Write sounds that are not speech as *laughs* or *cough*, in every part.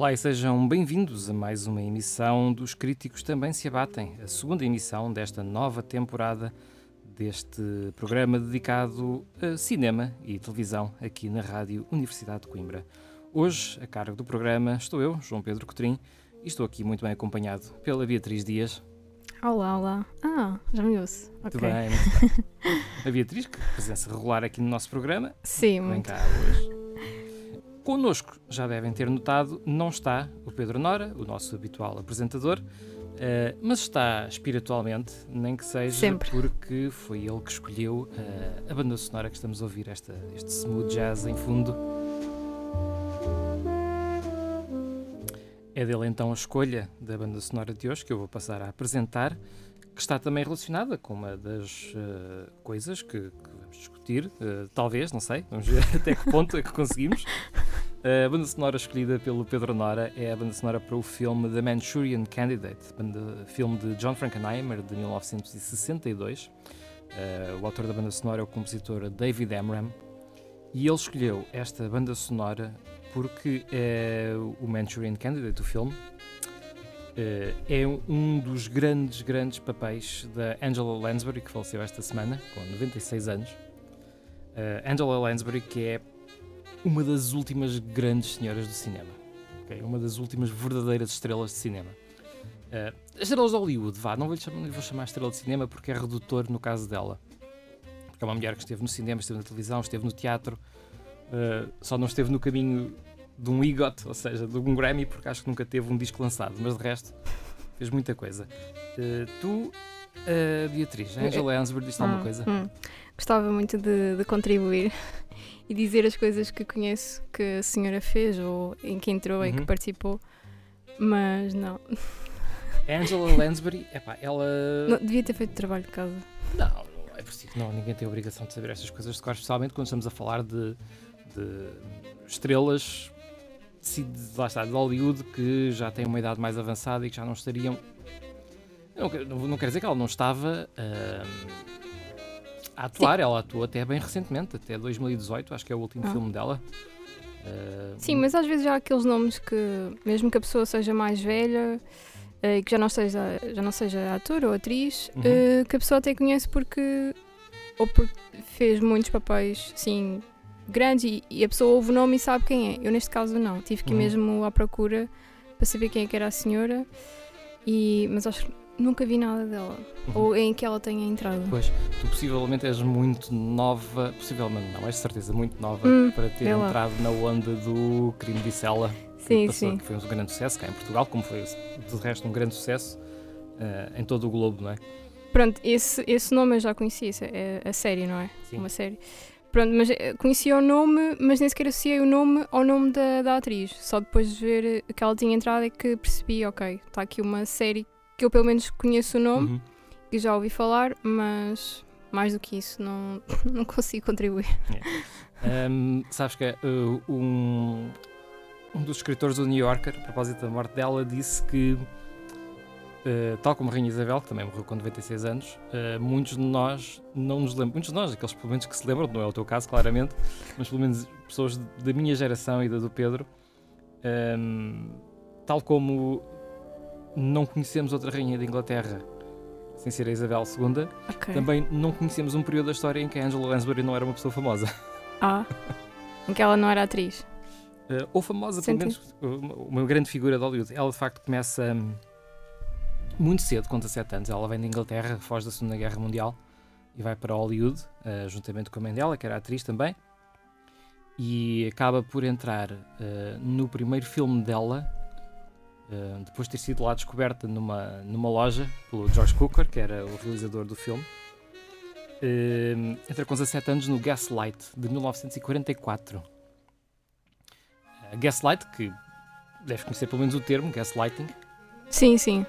Olá e sejam bem-vindos a mais uma emissão dos Críticos Também Se Abatem, a segunda emissão desta nova temporada deste programa dedicado a cinema e televisão aqui na Rádio Universidade de Coimbra. Hoje, a cargo do programa, estou eu, João Pedro Cotrim, e estou aqui muito bem acompanhado pela Beatriz Dias. Olá, olá. Ah, já me ouço. Muito Ok. bem, muito bem. *laughs* A Beatriz, que presença regular aqui no nosso programa, Sim, Vem muito. cá hoje. Connosco, já devem ter notado, não está o Pedro Nora, o nosso habitual apresentador, eh, mas está espiritualmente, nem que seja Sempre. porque foi ele que escolheu eh, a banda sonora que estamos a ouvir, esta, este smooth jazz em fundo. É dele então a escolha da banda sonora de hoje que eu vou passar a apresentar, que está também relacionada com uma das eh, coisas que, que vamos discutir, talvez, não sei, vamos ver *laughs* até que ponto é que conseguimos. A banda sonora escolhida pelo Pedro Nora é a banda sonora para o filme The Manchurian Candidate, banda, filme de John Frankenheimer de 1962. Eh, o autor da banda sonora é o compositor David Amram e ele escolheu esta banda sonora porque eh, o Manchurian Candidate, o filme, eh, é um dos grandes, grandes papéis da Angela Lansbury, que faleceu esta semana, com 96 anos. Eh, Angela Lansbury, que é uma das últimas grandes senhoras do cinema. ok? Uma das últimas verdadeiras estrelas de cinema. Eh, as estrelas de Hollywood, vá, não vou, lhe chamar, não vou chamar estrela de cinema porque é redutor no caso dela. Porque é uma mulher que esteve no cinema, esteve na televisão, esteve no teatro, eh, só não esteve no caminho de um EGOT, ou seja, de um Grammy, porque acho que nunca teve um disco lançado, mas de resto fez muita coisa. Eh, tu, eh, Beatriz, Angela Lansbury, diz alguma Hum, coisa? hum. Gostava muito de, de contribuir e dizer as coisas que conheço que a senhora fez ou em que entrou e Uhum. que participou, mas não. *laughs* Angela Lansbury, epá, ela. não. Devia ter feito trabalho de casa. Não, é preciso. Não, ninguém tem a obrigação de saber estas coisas de cor, especialmente quando estamos a falar de, de estrelas de, lá está, de Hollywood que já têm uma idade mais avançada e que já não estariam. Não, quero- não, não quer dizer que ela não estava ahm, a atuar, ela atuou até bem recentemente, até 2018, acho que é o último Ah. filme dela. Ah, Sim, mas às vezes há aqueles nomes que, mesmo que a pessoa seja mais velha eh, e que já não seja, já não seja ator ou atriz, Uhum. eh, que a pessoa até conhece porque ou porque fez muitos papéis assim grandes e, e a pessoa ouve o nome e sabe quem é. Eu neste caso não, tive que ir Uhum. mesmo à procura para saber quem é que era a senhora, e, mas acho que nunca vi nada dela Uhum. ou em que ela tenha entrado. Pois, tu possivelmente és muito nova, possivelmente não, és de certeza muito nova Hum, para ter lá. entrado na onda do crime de Sela, que, Sim, passou, sim. que foi um grande sucesso cá em Portugal, como foi de resto um grande sucesso eh, em todo o globo, não é? Pronto, esse, esse nome eu já conhecia, esse é a série, não é? Sim. Uma série. Pronto, mas eh, conhecia o nome, mas nem sequer associei o nome ao nome da, da atriz. Só depois de ver que ela tinha entrado é que percebi, ok, está aqui uma série que eu pelo menos conheço o nome, Uhum. que já ouvi falar, mas mais do que isso não, *laughs* não consigo contribuir. Ahm, sabes que uh, um, um dos escritores do New Yorker, a propósito da morte dela, disse que, uh, tal como a Rainha Isabel, que também morreu com 96 anos, uh, muitos de nós não nos lembram, muitos de nós, aqueles pelo menos que se lembram, não é o teu caso, claramente, mas pelo menos pessoas da minha geração e da do Pedro, ahm, tal como não conhecemos outra Rainha de Inglaterra sem ser a Isabel II, Ok. também não conhecemos um período da história em que a Angela Lansbury não era uma pessoa famosa. Ah, em que ela não era atriz. Uh, ou famosa, pelo menos, uma, uma grande figura de Hollywood. Ela de facto começa hum, muito cedo, com 17 anos. Ela vem de Inglaterra, foge da Segunda Guerra Mundial e vai para Hollywood, uh, juntamente com a mãe dela, que era atriz também. E acaba por entrar uh, no primeiro filme dela, uh, depois de ter sido lá descoberta numa, numa loja pelo George Cukor, que era o realizador do filme. Uh, entra com 17 anos no Gaslight, de 1944. A Gaslight, que deves conhecer pelo menos o termo, gaslighting, Sim, sim.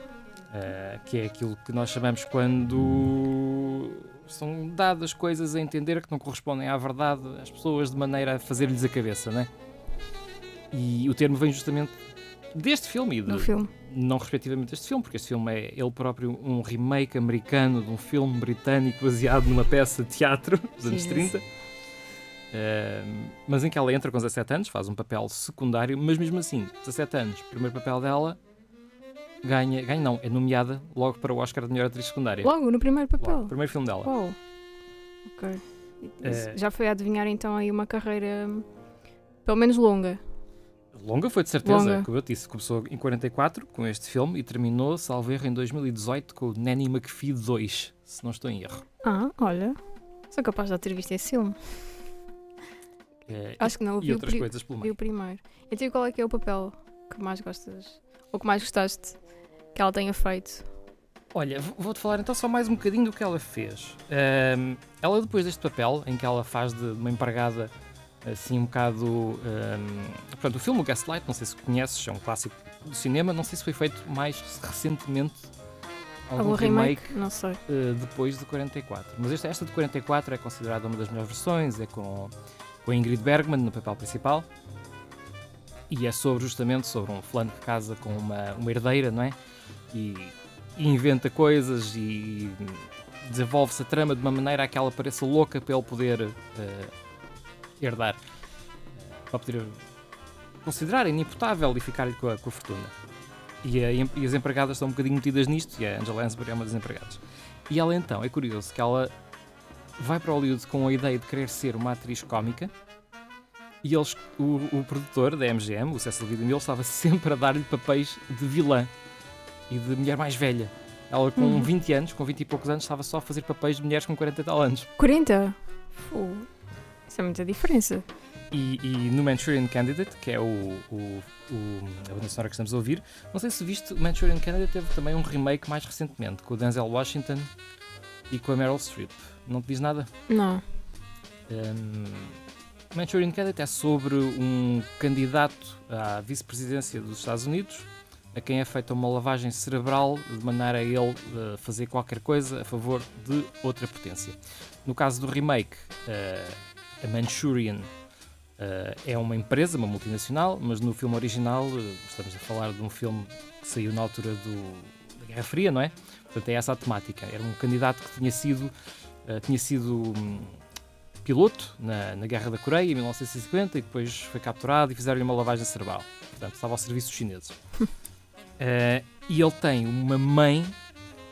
eh, que é aquilo que nós chamamos quando são dadas coisas a entender que não correspondem à verdade às pessoas de maneira a fazer-lhes a cabeça, né? E o termo vem justamente deste filme e de, filme. não respectivamente deste filme, porque este filme é ele próprio um remake americano de um filme britânico baseado numa peça de teatro *laughs* dos anos Jesus. 30. Ahm, mas em que ela entra com 17 anos, faz um papel secundário, mas mesmo assim, 17 anos, primeiro papel dela, ganha, ganha não, é nomeada logo para o Oscar de melhor atriz secundária. Logo, no primeiro Logo, papel. primeiro filme dela. Ok. Eh, Já foi a adivinhar então aí uma carreira hum, pelo menos longa. Longa foi de certeza, Longa. como eu disse, começou em 44 com este filme e terminou, salvo erro, em 2018 com o Nanny McPhee 2, se não estou em erro. Ah, olha. Sou capaz de já ter visto esse filme. Eh, Acho que não, vi o, outras pri- coisas pelo vi meio. o primeiro. Então qual é que é o papel que mais gostas? Ou que mais gostaste que ela tenha feito? Olha, vou-te falar então só mais um bocadinho do que ela fez. Ahm, ela, depois deste papel, em que ela faz de uma empregada assim um bocado. portanto, o filme Gaslight, não sei se conheces, é um clássico do cinema, não sei se foi feito mais recentemente algum remake, remake? Não sei. eh, depois de 44. Mas esta, esta de 44 é considerada uma das melhores versões, é com, com a Ingrid Bergman no papel principal. E é sobre justamente sobre um fulano que casa com uma, uma herdeira, não é? E, e inventa coisas e desenvolve-se a trama de uma maneira a que ela pareça louca para ele poder eh, herdar. eh, para poder considerar inimputável e ficar-lhe com a, com a fortuna. E, a e as empregadas estão um bocadinho metidas nisto, e a Angela Lansbury é uma das empregadas. E ela então, é curioso que ela vai para Hollywood com a ideia de querer ser uma atriz cómica e eles, o, o produtor da MGM, o Cecil B. DeMille, estava sempre a dar-lhe papéis de vilã e de mulher mais velha. Ela com Uhum. 20 anos, com 20 e poucos anos, estava só a fazer papéis de mulheres com 40 e tal anos. 40? Fogo. Isso é muita diferença. E, e no Manchurian Candidate, que é o, o, o- a banda sonora que estamos a ouvir, não sei se viste, o Manchurian Candidate teve também um remake mais recentemente, com o Denzel Washington e com a Meryl Streep. Não te diz nada? Não. Um, Manchurian Candidate é sobre um candidato à vice-presidência dos Estados Unidos a quem é feita uma lavagem cerebral de maneira a ele uh, fazer qualquer coisa a favor de outra potência. No caso do remake, uh, a Manchurian uh, é uma empresa, uma multinacional, mas no filme original uh, estamos a falar de um filme que saiu na altura do, da Guerra Fria, não é? Portanto, é essa a temática. Era um candidato que tinha sido, uh, tinha sido hum, piloto na, na Guerra da Coreia em 1950 e depois foi capturado e fizeram-lhe uma lavagem cerebral. Portanto, estava ao serviço dos chineses. *laughs* Eh, e ele tem uma mãe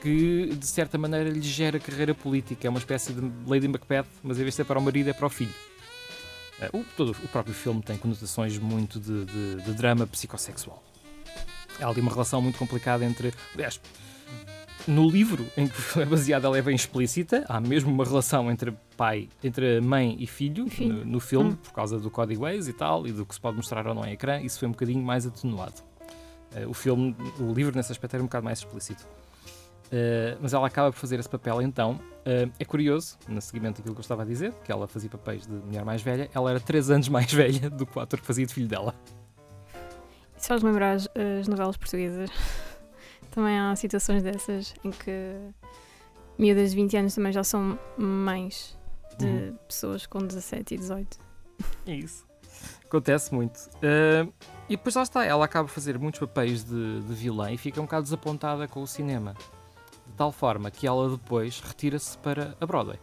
que, de certa maneira, lhe gera carreira política. É uma espécie de Lady Macbeth, mas em vez de ser para o marido, é para o filho. Eh, o, todo, o próprio filme tem conotações muito de, de- de drama psicossexual. Há ali uma relação muito complicada entre. Aliás, no livro em que é baseado, ela é bem explícita. Há mesmo uma relação entre pai, entre mãe e filho, E filho. No, no filme, Hum. por causa do código Waze e tal, e do que se pode mostrar ou não em ecrã. Isso foi um bocadinho mais atenuado. Eh, o filme, o livro nesse aspecto era um bocado mais explícito. Eh, mas ela acaba por fazer esse papel então. Eh, é curioso, no seguimento daquilo que eu estava a dizer, que ela fazia papéis de mulher mais velha, ela era 3 anos *laughs* mais velha do que o ator que fazia de filho dela. Isso faz lembrar as, as novelas portuguesas. *laughs* Também há situações dessas em que miúdas de 20 anos também já são mães de Uhum. pessoas com 17 e 18. É isso. Acontece muito. Uh, e depois lá está, ela acaba a fazer muitos papéis de, de vilã e fica um bocado desapontada com o cinema. De tal forma que ela depois retira-se para a Broadway.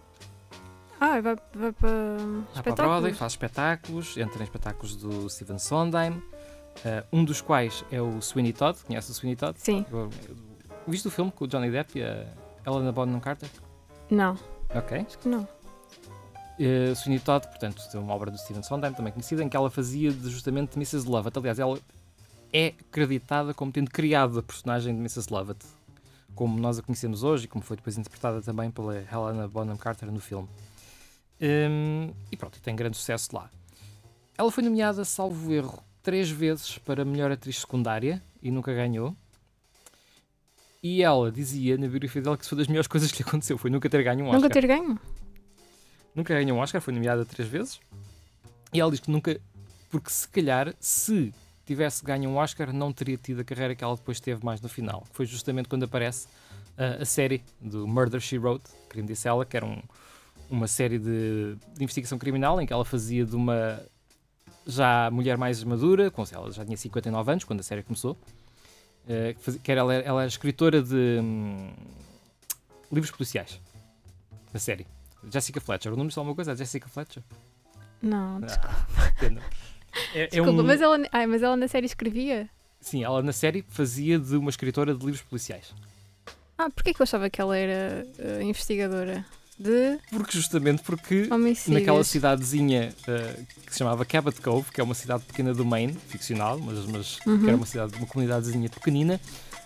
Ah, vai, vai para Vai para a Broadway, faz espetáculos, entra em espetáculos do Steven Sondheim, uh, um dos quais é o Sweeney Todd. Conhece o Sweeney Todd? Sim. Eu- eu- Viste o filme com o Johnny Depp e a Helena Bonham Carter? Não, Ok. acho que não. Uh, Sweeney Todd, portanto, é uma obra do Steven Sondheim, também conhecida, em que ela fazia de, justamente Mrs. Lovett. Aliás, ela é acreditada como tendo criado a personagem de Mrs. Lovett, como nós a conhecemos hoje e como foi depois interpretada também pela Helena Bonham Carter no filme. Um, e pronto, tem grande sucesso lá. Ela foi nomeada, salvo erro, três vezes para melhor atriz secundária e nunca ganhou. E ela dizia na biografia dela que isso foi das melhores coisas que lhe aconteceu, foi nunca ter ganho um Oscar Nunca ter ganho? nunca ganhou um Oscar, foi nomeada três vezes. E ela diz que nunca, porque se calhar, se tivesse ganho um Oscar, não teria tido a carreira que ela depois teve mais no final. Que foi justamente quando aparece ah, a série do Murder She Wrote, que me disse ela, que era um- uma série de, de investigação criminal em que ela fazia de uma já mulher mais madura, com, ela já tinha 59 anos quando a série começou, eh, que, fazia- que era, ela, ela era escritora de hum, livros policiais, na série. Jessica Fletcher. O nome de alguma coisa? É Jessica Fletcher? Não, Ah, pena. É, é desculpa, um- mas, ela, ai, mas ela na série escrevia? Sim, ela na série fazia de uma escritora de livros policiais. Ah, porquê que eu achava que ela era eh, investigadora de Porque justamente porque homicídios? naquela cidadezinha eh, que se chamava Cabot Cove, que é uma cidade pequena do Maine, ficcional, mas, mas Uhum. que era uma cidade, uma comunidadezinha pequenina,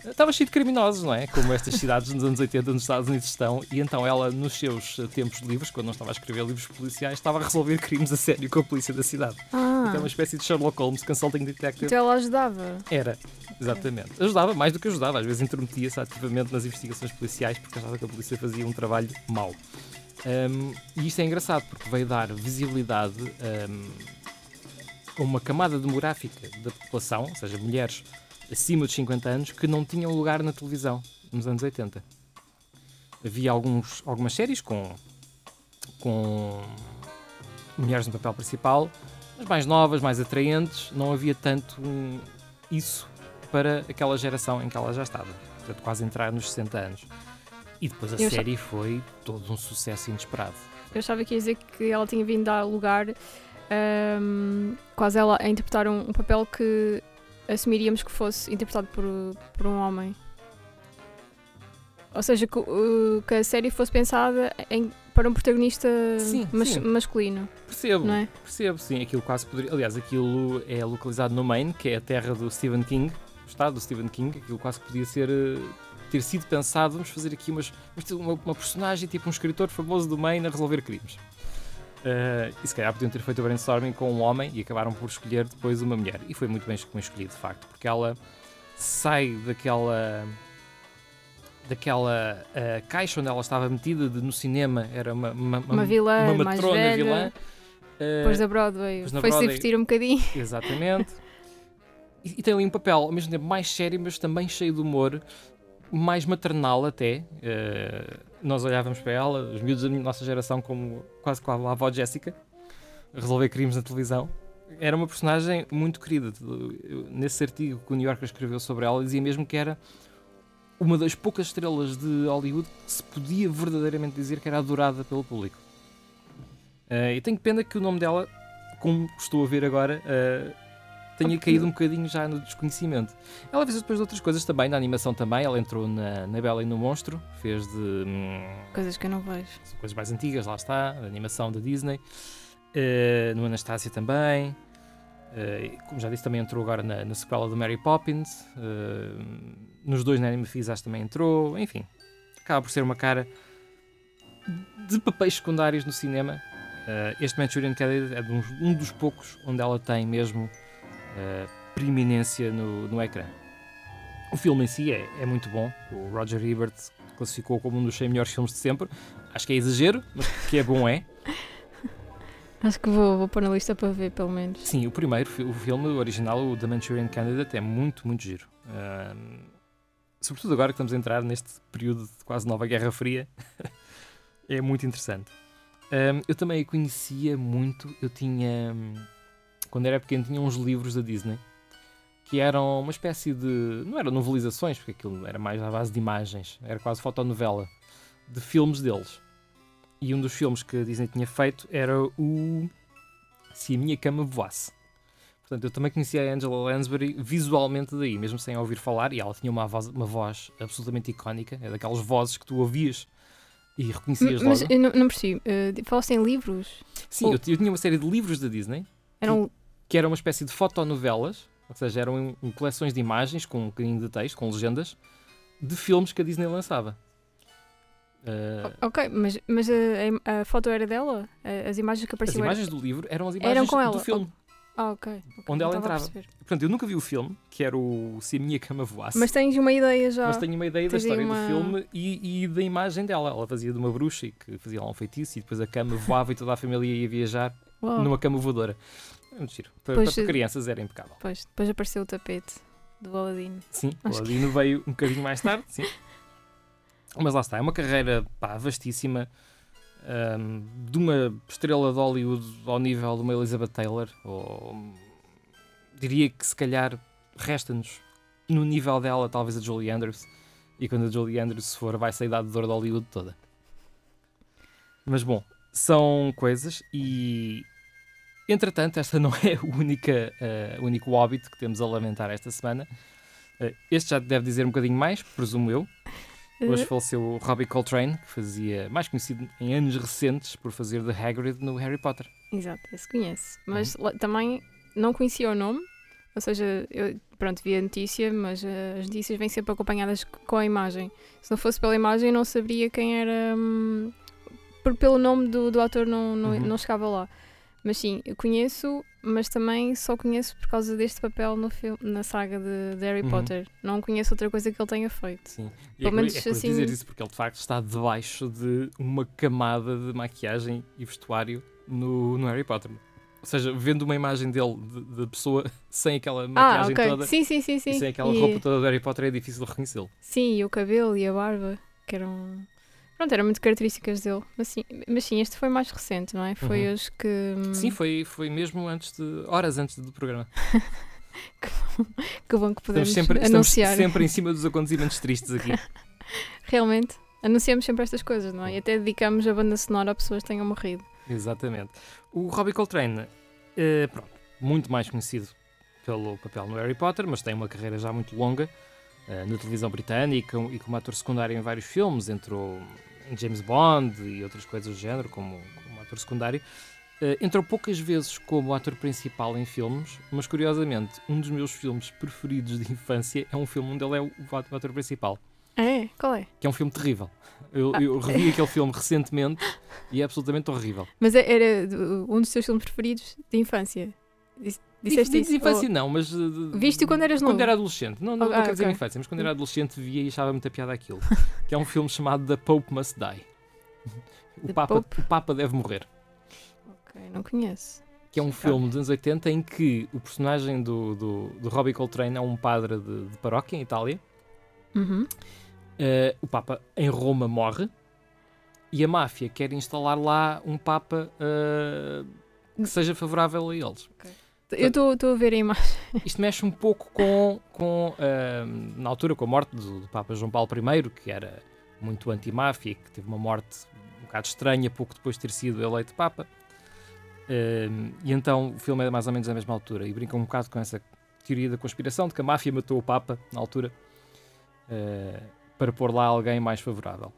estava cheio de criminosos, não é? Como estas cidades nos anos 80 nos Estados Unidos estão, e então ela, nos seus eh, tempos livres, quando não estava a escrever livros policiais, estava a resolver *laughs* crimes a sério com a polícia da cidade. Ah, Então é uma espécie de Sherlock Holmes, consulting detective. então ela ajudava. Era, exatamente. Ajudava mais do que ajudava, às vezes intrometia-se ativamente nas investigações policiais porque achava que a polícia fazia um trabalho mau. Um, e isto é engraçado porque veio dar visibilidade um, a uma camada demográfica da população, ou seja, mulheres acima de 50 anos, que não tinham lugar na televisão nos anos 80. Havia alguns, algumas séries com, com mulheres no papel principal, mas mais novas, mais atraentes, não havia tanto hum, isso para aquela geração em que ela já estava. Portanto, quase entrar nos 60 anos. E depois a Eu série foi todo um sucesso inesperado. Eu achava que ia dizer que ela tinha vindo dar lugar ahm, quase ela a interpretar um, um papel que assumiríamos que fosse interpretado por, por um homem. Ou seja, que, uh, que a série fosse pensada em, para um protagonista Sim, mas- sim. masculino, Percebo, não é? percebo, sim. Aquilo quase poderia. Aliás, aquilo é localizado no Maine, que é a terra do Stephen King, o estado do Stephen King. Aquilo quase podia ser. eh, ter sido pensado, vamos fazer aqui umas, uma, uma personagem, tipo um escritor famoso do Maine a resolver crimes. Eh, e se calhar podiam ter feito o brainstorming com um homem e acabaram por escolher depois uma mulher. E foi muito bem, escolhido, de facto, porque ela sai daquela daquela eh, caixa onde ela estava metida de, no cinema era uma, uma, Uma vilã uma matrona velha, vilã Eh, Depois da Broadway, depois foi-se Broadway- divertir um bocadinho. *laughs* Exatamente. E, e tem ali um papel ao mesmo tempo mais sério, mas também cheio de humor, mais maternal até. Eh, nós olhávamos para ela, os miúdos da nossa geração, como quase com a avó Jéssica, resolver crimes na televisão. Era uma personagem muito querida. Nesse artigo que o New Yorker escreveu sobre ela, dizia mesmo que era uma das poucas estrelas de Hollywood que se podia verdadeiramente dizer que era adorada pelo público. Eh, e tenho pena que o nome dela, como estou a ver agora, eh, tenha caído um bocadinho já no desconhecimento. Ela fez depois de outras coisas também, na animação também. Ela entrou na, na Bela e no Monstro, fez de hum, Coisas que eu não vejo. coisas mais antigas, lá está, a animação da Disney. Eh, no Anastácia também. Eh, como já disse, também entrou agora na, na sequela do Mary Poppins. Eh, nos dois na Anime Fizas também entrou. Enfim, acaba por ser uma cara de papéis secundários no cinema. Eh, este Manchurian Candidate é uns- um dos poucos onde ela tem mesmo preeminência no, no ecrã. O filme em si é, é muito bom. O Roger Ebert classificou como um dos 100 melhores filmes de sempre. Acho que é exagero, mas que é bom é. *laughs* Acho que vou, vou pôr na lista para ver, pelo menos. Sim, o primeiro, o filme original, o The Manchurian Candidate, é muito, muito giro. Ahm, sobretudo agora que estamos a entrar neste período de quase nova Guerra Fria, *laughs* é muito interessante. Eu também a conhecia muito. Eu tinha. Hum, Quando era pequeno, tinha uns livros da Disney que eram uma espécie de. Não eram novelizações, porque aquilo era mais à base de imagens, era quase fotonovela de filmes deles. E um dos filmes que a Disney tinha feito era o Se a Minha Cama Voasse. Portanto, eu também conhecia a Angela Lansbury visualmente daí, mesmo sem a ouvir falar, e ela tinha uma voz, uma voz absolutamente icónica, é daquelas vozes que tu ouvias e reconhecias Mas logo. eu não, não percebi. Uh, Falaste em livros? Sim, eu, eu tinha uma série de livros da Disney Eram. Que era uma espécie de fotonovelas, ou seja, eram coleções de imagens com um bocadinho de texto, com legendas, de filmes que a Disney lançava. Uh, Ok, mas, mas a, a foto era dela? As imagens que as apareciam imagens do livro eram as imagens Eram com do ela, filme. eram... Ah, ok. ok, onde ela entrava. Portanto, eu nunca vi o filme, que era o Se a Minha Cama Voasse. Mas tens uma ideia já. Mas tenho uma ideia da Tens aí história uma- do filme e, e da imagem dela. Ela fazia de uma bruxa e que fazia lá um feitiço e depois a cama voava e toda a família ia viajar Uau. numa cama voadora. É muito giro. Para, Pois, para crianças era impecável. Pois, depois apareceu o tapete do Aladdin. Sim, o Acho que- Aladino veio um bocadinho mais tarde, sim. Mas lá está, é uma carreira pá, vastíssima. ahm, de uma estrela de Hollywood ao nível de uma Elizabeth Taylor, ou diria que se calhar resta-nos no nível dela, talvez a Julie Andrews, e quando a Julie Andrews for, vai sair da dor de Hollywood toda. Mas bom, são coisas e entretanto, esta não é única, eh, o único Hobbit que temos a lamentar esta semana. Eh, este já deve dizer um bocadinho mais, presumo eu. Hoje Uh, faleceu o Robbie Coltrane, que fazia, mais conhecido em anos recentes por fazer de Hagrid no Harry Potter. Exato, esse conhece. Mas Uhum. também não conhecia o nome. Ou seja, eu pronto, vi a notícia, mas eh, as notícias vêm sempre acompanhadas com a imagem. Se não fosse pela imagem, não saberia quem era. hum, por, pelo nome do, do ator, não, não, Uhum. não chegava lá. Mas sim, eu conheço, mas também só conheço por causa deste papel no filme, na saga de, de Harry Uhum. Potter. Não conheço outra coisa que ele tenha feito. Sim. E Pelo é, menos é assim- dizer isso porque ele de facto está debaixo de uma camada de maquiagem e vestuário no, no Harry Potter. Ou seja, vendo uma imagem dele de, de pessoa *laughs* sem aquela Ah, maquiagem ok. toda Sim, sim, sim, sim. sem aquela E- roupa toda do Harry Potter é difícil de reconhecê-lo. Sim, e o cabelo e a barba, que eram. Pronto, eram muito características dele. Mas sim, mas sim este foi mais recente, não é? Foi Uhum. hoje que. hum, Sim, foi, foi mesmo antes de. horas antes do programa. *laughs* Que bom que podemos Estamos sempre, estamos anunciar. sempre em cima dos acontecimentos tristes aqui. *laughs* Realmente, anunciamos sempre estas coisas, não é? E até dedicamos a banda sonora a pessoas que tenham morrido. Exatamente. O Robbie Coltrane, eh, pronto, muito mais conhecido pelo papel no Harry Potter, mas tem uma carreira já muito longa eh, na televisão britânica e como ator secundário em vários filmes, entrou James Bond e outras coisas do género, como, como ator secundário. Eh, entrou poucas vezes como ator principal em filmes, mas curiosamente, um dos meus filmes preferidos de infância é um filme onde ele é o, o ator principal, É? Qual é? que é um filme terrível. Eu, eu revi aquele filme recentemente e é absolutamente horrível. Mas é- era um dos teus filmes preferidos de infância. Dis- Disseste isso? infância Ou- não, mas... de- Viste-o quando eras Quando novo? era adolescente. Não, não, Oh, não ah, quero dizer infância, mas quando era adolescente via e achava muita piada aquilo. *laughs* que é um filme chamado The Pope Must Die. O Papa, Pope? o Papa deve morrer. Ok, não conheço. Que é um Sim, filme dos anos 80 em que o personagem do, do, do Robbie Coltrane é um padre de, de paróquia em Itália. Uhum. Uh, o Papa em Roma morre e a máfia quer instalar lá um Papa uh, que seja favorável a eles. Eu estou a ver a imagem. *laughs* Isto mexe um pouco com, com ahm, na altura, com a morte do, do Papa João Paulo I, que era muito anti-máfia, que teve uma morte um bocado estranha pouco depois de ter sido eleito Papa. Ahm, e então o filme é mais ou menos da mesma altura e brinca um bocado com essa teoria da conspiração de que a máfia matou o Papa na altura ah, para pôr lá alguém mais favorável.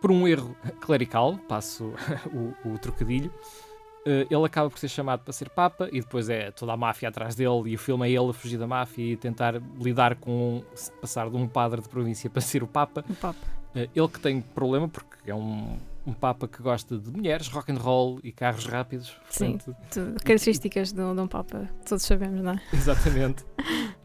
Por um erro *laughs* clerical, passo *laughs* o, o trocadilho, Uh, ele acaba por ser chamado para ser Papa e depois é toda a máfia atrás dele e o filme é ele a fugir da máfia e tentar lidar com passar de um padre de província para ser o Papa. O papo. Uh, ele que tem problema porque é um, um Papa que gosta de mulheres, rock and roll e carros rápidos. Sim. Portanto, Características de um de um Papa, todos sabemos, não é? *laughs* Exatamente.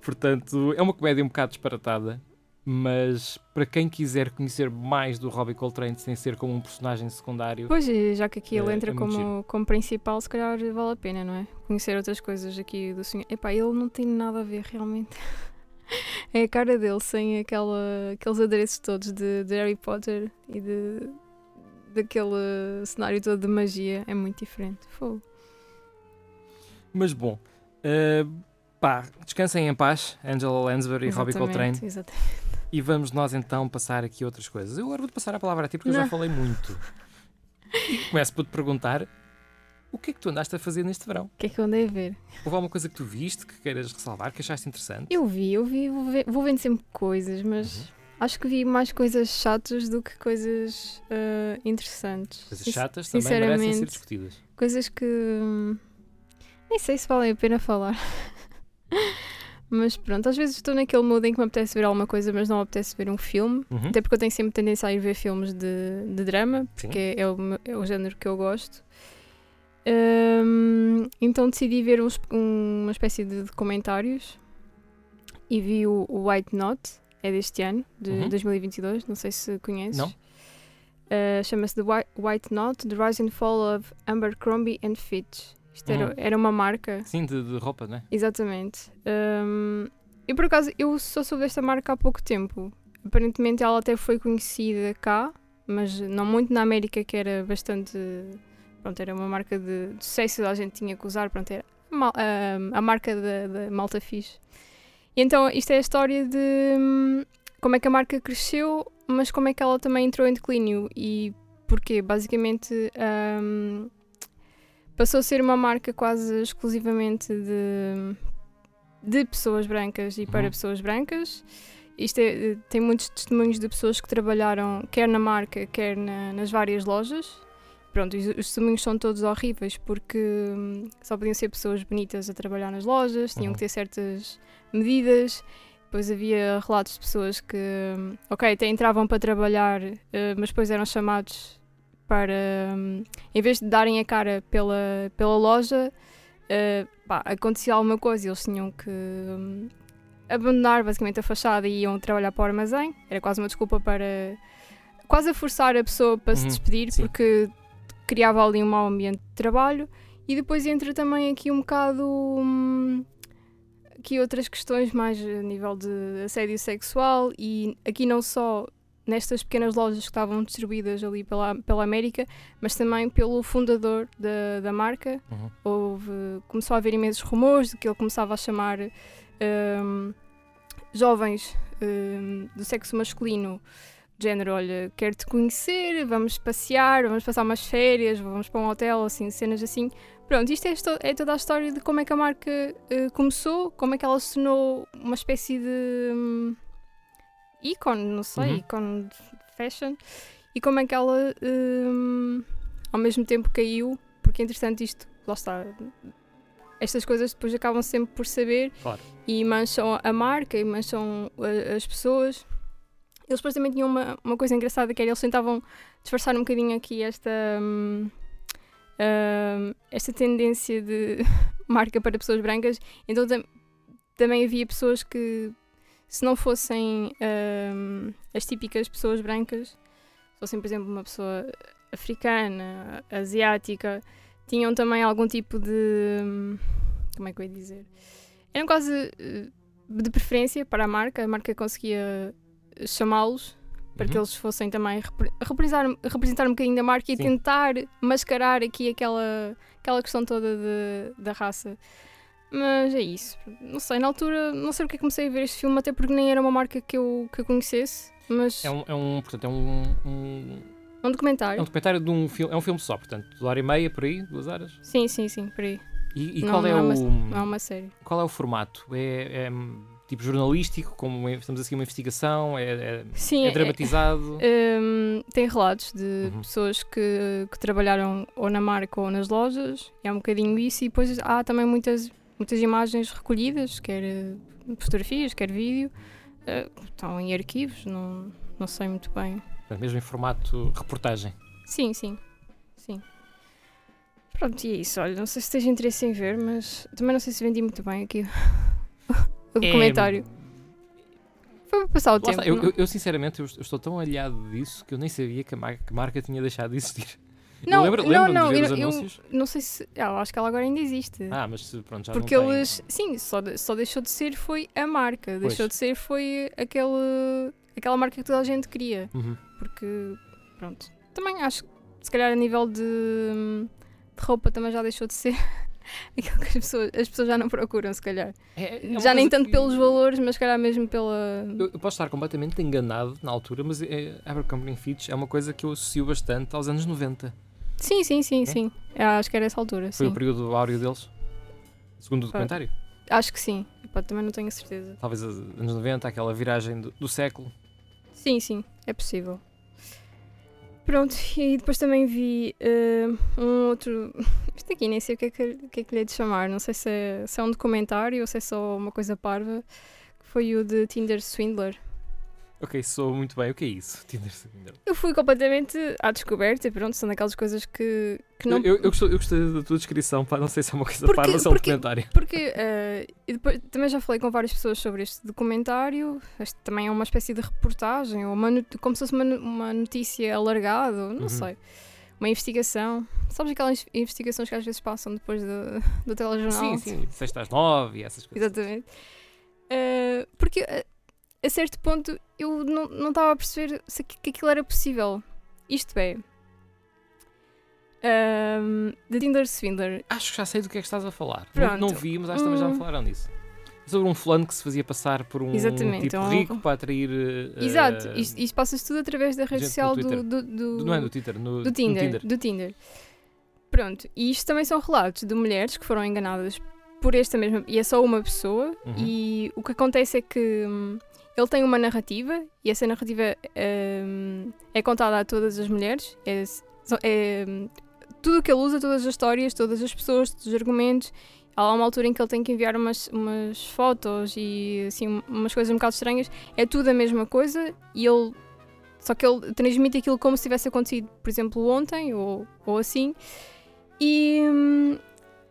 Portanto, é uma comédia um bocado disparatada, mas para quem quiser conhecer mais do Robbie Coltrane sem ser como um personagem secundário, Pois, e já que aqui ele É, entra é como, como principal, se calhar vale a pena, não é? Conhecer outras coisas aqui do senhor. Epá, ele não tem nada a ver realmente. *laughs* é a cara dele sem aquela, aqueles adereços todos de, de Harry Potter e de, daquele cenário todo de magia é muito diferente. Fogo. Mas bom, eh, pá, descansem em paz, Angela Lansbury e Robbie Coltrane. Exatamente. E vamos nós então passar aqui outras coisas. Eu agora vou-te passar a palavra a ti porque eu já Não. falei muito. E começo por te perguntar o que é que tu andaste a fazer neste verão? O que é que eu andei a ver? Houve alguma coisa que tu viste que queiras ressalvar, que achaste interessante? Eu vi, eu vi, vou, ver- vou vendo sempre coisas, mas Uhum. acho que vi mais coisas chatas do que coisas ah, interessantes. Coisas chatas também merecem ser discutidas. Coisas que hum, nem sei se vale a pena falar. Mas pronto, às vezes estou naquele mood em que me apetece ver alguma coisa, mas não me apetece ver um filme. Uhum. Até porque eu tenho sempre tendência a ir ver filmes de, de drama, porque é o, é o género que eu gosto. Hum, então decidi ver uns- um- uma espécie de documentários e vi o, o White Knot, é deste ano, de Uhum. 2022, não sei se conheces. Não. Uh, Chama-se The White, White Knot, The Rise and Fall of Abercrombie and Fitch. Isto era, Uhum. era uma marca Sim, de, de roupa, não é? Exatamente. Hum, e por acaso, eu só soube desta marca há pouco tempo. Aparentemente ela até foi conhecida cá, mas não muito na América, que era bastante. Pronto, era uma marca de, de sucesso, a gente tinha que usar, pronto, era mal- hum, a marca da, Malta Fixe. E então, isto é a história de hum, como é que a marca cresceu, mas como é que ela também entrou em declínio e porquê. Basicamente, hum, passou a ser uma marca quase exclusivamente de, de pessoas brancas e para Uhum. pessoas brancas. Isto é, tem muitos testemunhos de pessoas que trabalharam quer na marca, quer na- nas várias lojas. Pronto, os, os testemunhos são todos horríveis porque hum, só podiam ser pessoas bonitas a trabalhar nas lojas, tinham Uhum. que ter certas medidas. Depois havia relatos de pessoas que, hum, ok, até entravam para trabalhar, eh, mas depois eram chamados para, hum, em vez de darem a cara pela, pela loja, eh, pá, acontecia alguma coisa e eles tinham que hum, abandonar basicamente a fachada e iam trabalhar para o armazém. Era quase uma desculpa para. quase a forçar a pessoa para se Uhum, despedir, sim. porque criava ali um mau ambiente de trabalho. E depois entra também aqui um bocado. hum, aqui outras questões mais a nível de assédio sexual e aqui não só nestas pequenas lojas que estavam distribuídas ali pela, pela América, mas também pelo fundador da, da marca. Uhum. Houve, começou a haver imensos rumores de que ele começava a chamar hum, jovens hum, do sexo masculino de género, olha, quero-te conhecer, vamos passear, vamos passar umas férias, vamos para um hotel, assim, cenas assim. Pronto, isto é, é toda a história de como é que a marca eh, começou, como é que ela se tornou uma espécie de hum, ícone, não sei, Uhum. ícone de fashion, e como é que ela hum, ao mesmo tempo caiu, porque é interessante isto, lá está. Estas coisas depois acabam sempre por saber Claro. e mancham a marca e mancham a- as pessoas. Eles depois também tinham uma, uma coisa engraçada que era eles tentavam disfarçar um bocadinho aqui esta hum, hum, esta tendência de *laughs* marca para pessoas brancas. Então tam- também havia pessoas que se não fossem hum, as típicas pessoas brancas, fossem por exemplo uma pessoa africana, asiática, tinham também algum tipo de como é que eu ia dizer? Eram quase eh, de preferência para a marca, a marca conseguia chamá-los para que Uhum. eles fossem também repre- representar, representar um bocadinho da marca e Sim. tentar mascarar aqui aquela, aquela questão toda de- da raça. Mas é isso. Não sei, na altura, não sei porque comecei a ver este filme, até porque nem era uma marca que eu, que eu conhecesse, mas É um, é um, portanto, é um, um, é um documentário. é um documentário de um filme, é um filme só, portanto, duas horas e meia, por aí, duas horas. Sim, sim, sim, por aí. E, e Não, qual, é não é o, uma- é uma série. qual é o formato? É, é, tipo jornalístico, como uma- estamos a seguir uma investigação? É, é, Sim, é dramatizado? *laughs* Hum, tem relatos de Uhum. pessoas que, que trabalharam ou na marca ou nas lojas, é um bocadinho isso, e depois há também muitas, muitas imagens recolhidas, quer eh, fotografias, quer vídeo, eh, estão em arquivos, não, não sei muito bem. Mesmo em formato reportagem. Sim, sim, sim. Pronto, e é isso, olha, não sei se tens interesse em ver, mas também não sei se vendi muito bem aqui *laughs* o documentário. Foi para passar o Lá tempo. está, eu, eu- sinceramente eu, estou tão alhado disso que eu nem sabia que a, mar- que a marca tinha deixado de existir. Não, eu lembro, não, não, de ver eu- eu-. Não sei se. ah, acho que ela agora ainda existe. Ah, mas pronto, já Porque não tem- eles. Sim, só, só deixou de ser foi a marca. Pois. Deixou de ser foi aquele, aquela marca que toda a gente queria. Uhum. Porque. Pronto. Também acho que se calhar a nível de, de roupa também já deixou de ser *laughs* aquilo que as pessoas, as pessoas já não procuram, se calhar. É- é já nem tanto que- pelos valores, mas se calhar mesmo pela. Eu, eu posso estar completamente enganado na altura, mas é, Abercrombie Fitch é uma coisa que eu associo bastante aos anos 90. Sim, sim, sim, sim. Eu acho que era essa altura, Foi sim. o período áureo deles, segundo o Pá. documentário. Acho que sim. Epá, também não tenho certeza. Talvez os anos 90, aquela viragem do, do século. Sim, sim, é possível. Pronto, *laughs* e depois também vi eh, um outro. *laughs* Isto aqui nem sei o que é que, que, é que lhe é de chamar. Não sei se é, se é um documentário ou se é só uma coisa parva. Que foi o de Tinder Swindler. Ok, sou muito bem. O que é isso? *laughs* Tinder Swindler. Eu fui completamente à descoberta e pronto, são daquelas coisas que, que não. Eu, eu, gostei, eu gostei da tua descrição, pá, não sei se é uma coisa Porque- parva ou se é um documentário. Porque e depois, também já falei com várias pessoas sobre este documentário. Este também é uma espécie de reportagem, ou uma, como se fosse uma, uma notícia alargada, não Uhum. sei. Uma investigação. Sabes aquelas investigações que às vezes passam depois do, do telejornal? Sim, sim, sexta às nove e essas coisas. Exatamente. Eh, porque a, a certo ponto eu não não estava a perceber se que aquilo era possível. Isto é. ehm, The Tinder Swindler. Acho que já sei do que é que estás a falar. Pronto. Não, não vi, mas acho que também já me Hum. falaram disso. Sobre um fulano que se fazia passar por um Exatamente, tipo um- rico para atrair. eh, Exato, eh, isto, isto passa-se tudo através da rede social do, do, do, do- não é no Twitter, no, do no Tinder, do Tinder. Pronto, e isto também são relatos de mulheres que foram enganadas por esta mesma. E é só uma pessoa, Uhum. e o que acontece é que hum, ele tem uma narrativa, e essa narrativa hum, é contada a todas as mulheres. É, é, hum, tudo o que ele usa, todas as histórias, todas as pessoas, todos os argumentos. Há uma altura em que ele tem que enviar umas, umas fotos e assim, umas coisas um bocado estranhas. É tudo a mesma coisa e ele. Só que ele transmite aquilo como se tivesse acontecido, por exemplo, ontem ou, ou assim. E hum,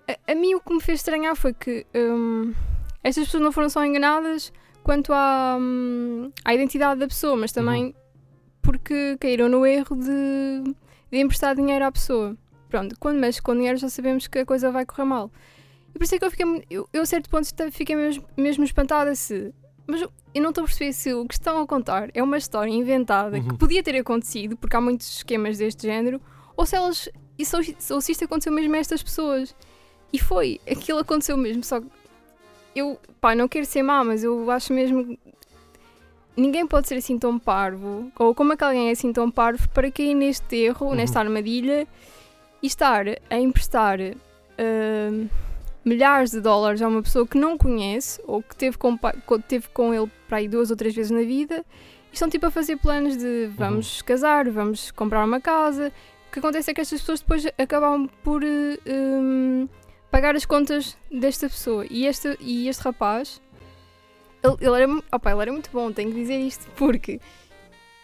a, a mim o que me fez estranhar foi que hum, estas pessoas não foram só enganadas quanto à, hum, à identidade da pessoa, mas também porque caíram no erro de, de emprestar dinheiro à pessoa. Pronto, quando mexe com dinheiro já sabemos que a coisa vai correr mal. E por isso é que eu fiquei. Eu, eu a certo ponto fiquei mesmo, mesmo espantada se. Mas eu, eu não estou a perceber se o que estão a contar é uma história inventada Uhum. que podia ter acontecido, porque há muitos esquemas deste género, ou se elas. Se, ou se isto aconteceu mesmo a estas pessoas. E foi, aquilo aconteceu mesmo, só que eu, pá, não quero ser má, mas eu acho mesmo que ninguém pode ser assim tão parvo, ou como é que alguém é assim tão parvo para cair neste erro, Uhum. nesta armadilha e estar a emprestar hum, milhares de dólares a uma pessoa que não conhece ou que teve com, teve com ele para aí duas ou três vezes na vida e estão tipo a fazer planos de vamos casar, vamos comprar uma casa. O que acontece é que estas pessoas depois acabam por eh, hum, pagar as contas desta pessoa. E este, e este rapaz, ele, ele, era, opa, ele era muito bom, tenho que dizer isto, *laughs* porque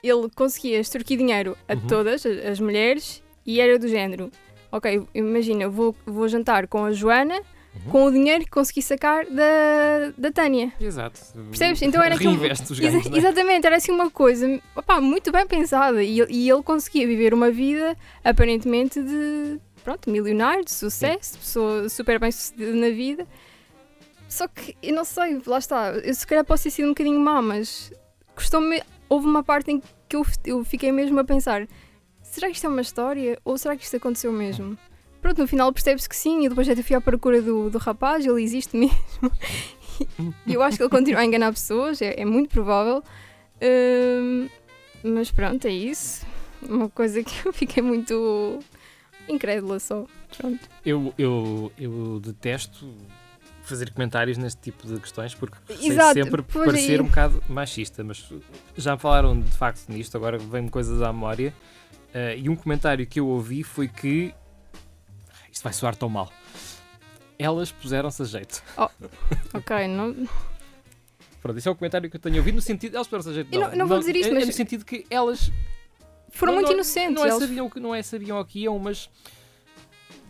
ele conseguia extorquir dinheiro a Uhum. todas as, mulheres e era do género. Ok, imagina, vou, vou jantar com a Joana Uhum. com o dinheiro que consegui sacar da, da Tânia. Exato. Percebes? Então era aquilo- os ganhos, é? Exatamente, era assim uma coisa opá, muito bem pensada e, e ele conseguia viver uma vida aparentemente de pronto, milionário, de sucesso, pessoa super bem sucedida na vida. Só que eu não sei, lá está, eu se calhar posso ter sido um bocadinho má, mas custou-me. Houve uma parte em que eu, eu fiquei mesmo a pensar: será que isto é uma história ou será que isto aconteceu mesmo? Pronto, no final percebe-se que sim, e depois até fui à procura do, do rapaz, ele existe mesmo. E eu acho que ele continua a enganar pessoas, é, é muito provável. Hum, mas pronto, é isso. Uma coisa que eu fiquei muito incrédula só. Pronto. Eu, eu, eu detesto fazer comentários neste tipo de questões porque sei Exato, sempre pois parecer aí. um bocado machista, mas já me falaram de facto nisto, agora vem-me coisas à memória. eh, e um comentário que eu ouvi foi que isto vai soar tão mal. Elas puseram-se a jeito. Ok, não, Pronto, esse é o comentário que eu tenho ouvido no sentido. Elas puseram-se a jeito. Eu não- não vou dizer isto, é, é mas- no sentido que elas foram Não- muito não- inocentes. não é, eles- sabiam, o que- não é sabiam o que iam, mas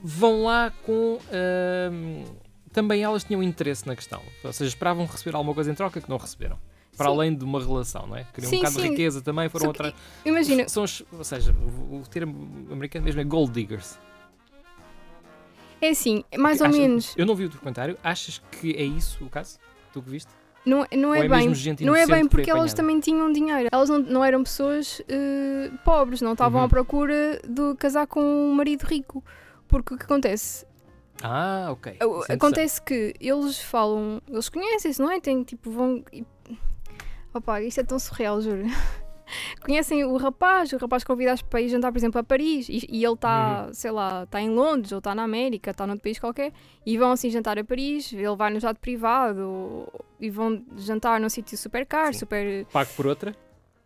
vão lá com. ahm, também elas tinham interesse na questão. Ou seja, esperavam receber alguma coisa em troca que não receberam. Para Sim. além de uma relação, não é? Queriam Sim, um bocado de sim. riqueza também, foram outra. Imagina, São ou seja, o, o termo americano mesmo é gold diggers. é assim, mais ou Achas- menos. Eu não vi o documentário. Achas que é isso o caso? Tu que viste? Não, não é, é bem, não é bem porque elas também tinham dinheiro. Elas não, não eram pessoas eh, pobres, não estavam Uhum. à procura de casar com um marido rico. Porque o que acontece? Ah, ok. É. Acontece que eles falam, eles conhecem-se, não é? Tem tipo, vão. e- Opa, isto é tão surreal, juro. *laughs* Conhecem o rapaz, o rapaz convida-as para ir jantar, por exemplo, a Paris e, e ele está, Uhum. sei lá, está em Londres ou está na América, está noutro país qualquer e vão assim jantar a Paris. Ele vai no jato privado e vão jantar num sítio super caro, Sim. super. Pago por outra?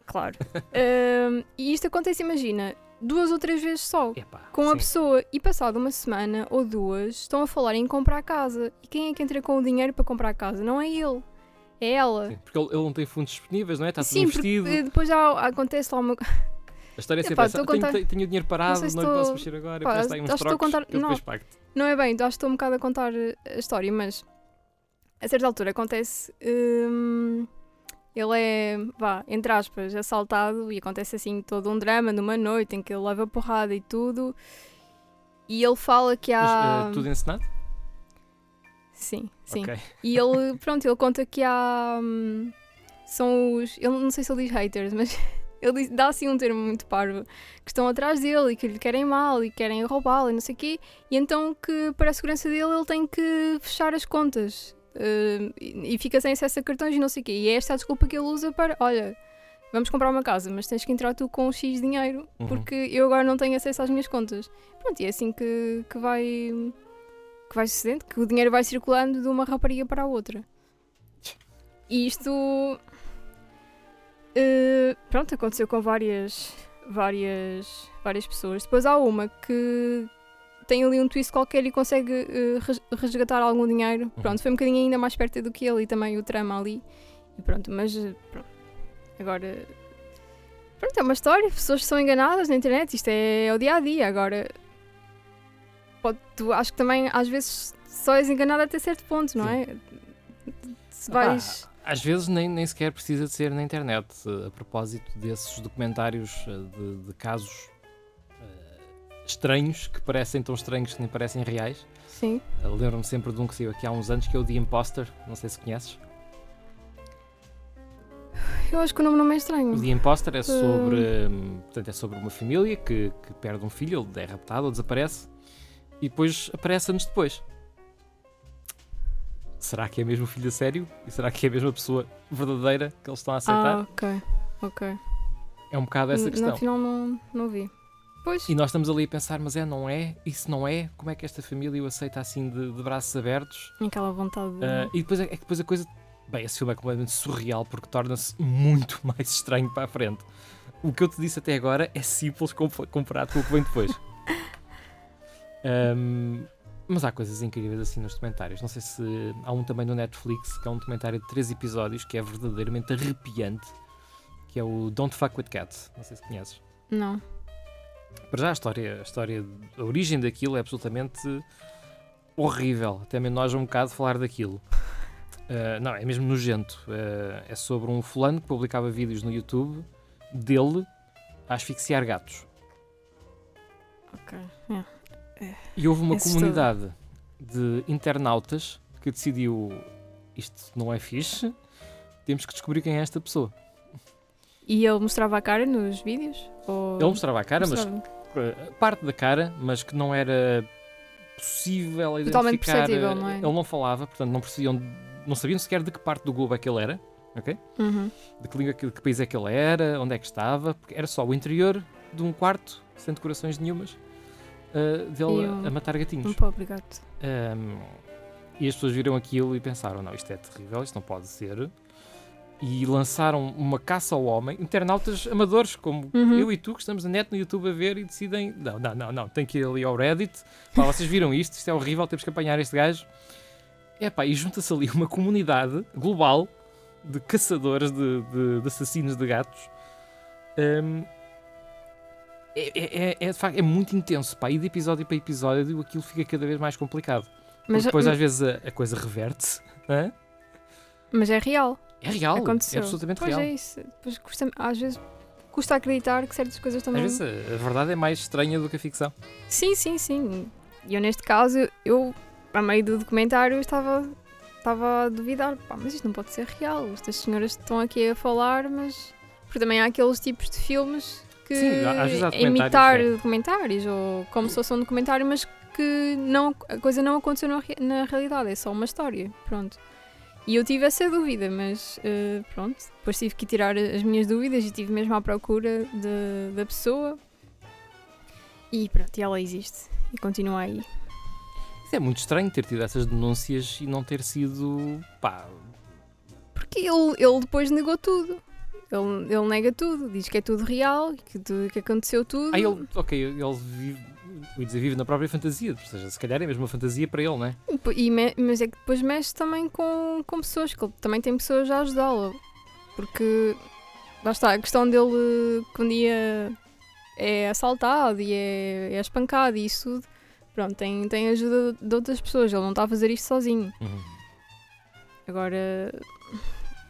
Claro. *laughs* Ahm, e isto acontece, imagina, duas ou três vezes só Epá, com a pessoa e passado uma semana ou duas estão a falar em comprar a casa. E quem é que entra com o dinheiro para comprar a casa? Não é ele, é ela. Sim, Porque ele, ele não tem fundos disponíveis, não é? Está tudo porque investido. depois já acontece lá uma. A história é sempre essa. contar- tenho, tenho o dinheiro parado, não, lhe estou- posso mexer agora. Pá, Parece aí uns acho que estou a trocos contar- que eu não. Não é bem, já estou um bocado a contar eh, a história, mas a certa altura acontece. hum, ele é, vá, entre aspas, assaltado e acontece assim todo um drama numa noite em que ele leva porrada e tudo. E ele fala que há. Mas, eh, tudo encenado? Sim, sim. Ok. E ele, *laughs* pronto, ele conta que há. hum, são os. Eu não sei se ele diz haters, mas *laughs* ele dá assim um termo muito parvo. Que estão atrás dele e que lhe querem mal e querem roubá-lo e não sei o quê. E então que, para a segurança dele, ele tem que fechar as contas. hum, e, e fica sem acesso a cartões e não sei o quê. E é esta a desculpa que ele usa para. Olha. Vamos comprar uma casa, mas tens que entrar tu com X dinheiro, Uhum. porque eu agora não tenho acesso às minhas contas. Pronto, e é assim que, que vai que vai sucedendo, que o dinheiro vai circulando de uma rapariga para a outra. E isto eh, pronto, aconteceu com várias várias várias pessoas. Depois há uma que tem ali um twist qualquer e consegue res- resgatar algum dinheiro. Uhum. Pronto, foi um bocadinho ainda mais perto do que ele e também o trama ali. E pronto, mas eh, pronto. Agora Pronto, é uma história, pessoas são enganadas na internet, isto é, o dia a dia. Agora, pode, tu acho que também às vezes só és enganada até certo ponto, não Sim. é? Se vais. Às vezes nem, nem sequer precisa de ser na internet. Eh, A propósito desses documentários eh, de, de casos eh, estranhos, que parecem tão estranhos que nem parecem reais. Sim. Eh, Lembro-me sempre de um que saiu aqui há uns anos, que é o The Imposter. Não sei se conheces. Eu acho que o nome não é estranho. O The Imposter é sobre, hum, portanto, é sobre uma família que, que perde um filho, ele é raptado ou desaparece, e depois aparece anos depois. Será que é mesmo o filho a sério? E será que é a mesma pessoa verdadeira que eles estão a aceitar? Ah, ok. Ok. É um bocado essa questão. No final não, não vi. Pois. E nós estamos ali a pensar, mas é, não é? E se não é, como é que esta família o aceita assim de, de braços abertos? Aquela vontade de. Ah, e depois é, é que depois a coisa. Bem, esse filme é completamente surreal porque torna-se muito *laughs* mais estranho para a frente. O que eu te disse até agora é simples compa- comparado com o que vem depois. Ahm, mas há coisas incríveis assim nos documentários. Não sei se. Há um também no Netflix que é um documentário de três episódios que é verdadeiramente arrepiante. Que é o Don't Fuck with Cats. Não sei se conheces. Não. Para já a história, a história, a origem daquilo é absolutamente horrível. Até mesmo nós um bocado falar daquilo. Uh, não, é mesmo nojento. Uh, é sobre um fulano que publicava vídeos no YouTube dele a asfixiar gatos. Ok. E houve uma comunidade de internautas que decidiu isto não é fixe, temos que descobrir quem é esta pessoa. E ele mostrava a cara nos vídeos? Ou... Ele mostrava a cara, mas Mostrava. uh, parte da cara, mas que não era possível Totalmente identificar. perceptível, uh, não é? Ele não falava, portanto não percebiam, não sabiam sequer de que parte do globo é que ele era, ok? Uhum. De que, língua, de que país é que ele era, onde é que estava, porque era só o interior de um quarto, sem decorações nenhumas, uh, dele um- a matar gatinhos. Um pobre gato. Um, e as pessoas viram aquilo e pensaram: não, isto é terrível, isto não pode ser. E lançaram uma caça ao homem, internautas amadores, como Uhum. eu e tu, que estamos na net no YouTube a ver e decidem: não, não, não, não, tem que ir ali ao Reddit. Pá, vocês viram isto, isto é horrível, temos que apanhar este gajo. É pá, e junta-se ali uma comunidade global de caçadores, de, de- de assassinos de gatos. Um, é, é, é, é, de facto, é muito intenso, pá, e de episódio para episódio aquilo fica cada vez mais complicado. Mas, depois às vezes a, a coisa reverte-se. mas é real. É real, Aconteceu. é absolutamente pois real. é isso. Depois custa, às vezes custa acreditar que certas coisas Às também. vezes a, a verdade é mais estranha do que a ficção. Sim, sim, sim. E eu neste caso, eu, a meio do documentário, estava estava a duvidar, pá, mas isto não pode ser real. Estas senhoras estão aqui a falar, mas. Porque também há aqueles tipos de filmes que Sim, às vezes há documentários, imitar é. documentários, ou como se fosse um documentário, mas que não, a coisa não aconteceu na, na realidade, é só uma história. Pronto. E eu tive essa dúvida, mas eh, pronto, depois tive que tirar as minhas dúvidas e estive mesmo à procura de- da pessoa. E pronto, e ela existe e continua aí. Isso é muito estranho ter tido essas denúncias e não ter sido. pá. Porque ele, ele depois negou tudo. Ele, ele nega tudo, diz que é tudo real, que, tudo, que aconteceu tudo. Ah, ele. ok, ele vive. eu ia dizer, vive na própria fantasia, ou seja, se calhar é mesmo uma fantasia para ele, não é? E mas é que depois mexe também com, com pessoas, que ele também tem pessoas a ajudá-lo. Porque, lá está, a questão dele que um dia é assaltado e é, é espancado e isso tudo, pronto, tem, tem ajuda de outras pessoas, ele não está a fazer isto sozinho. Agora,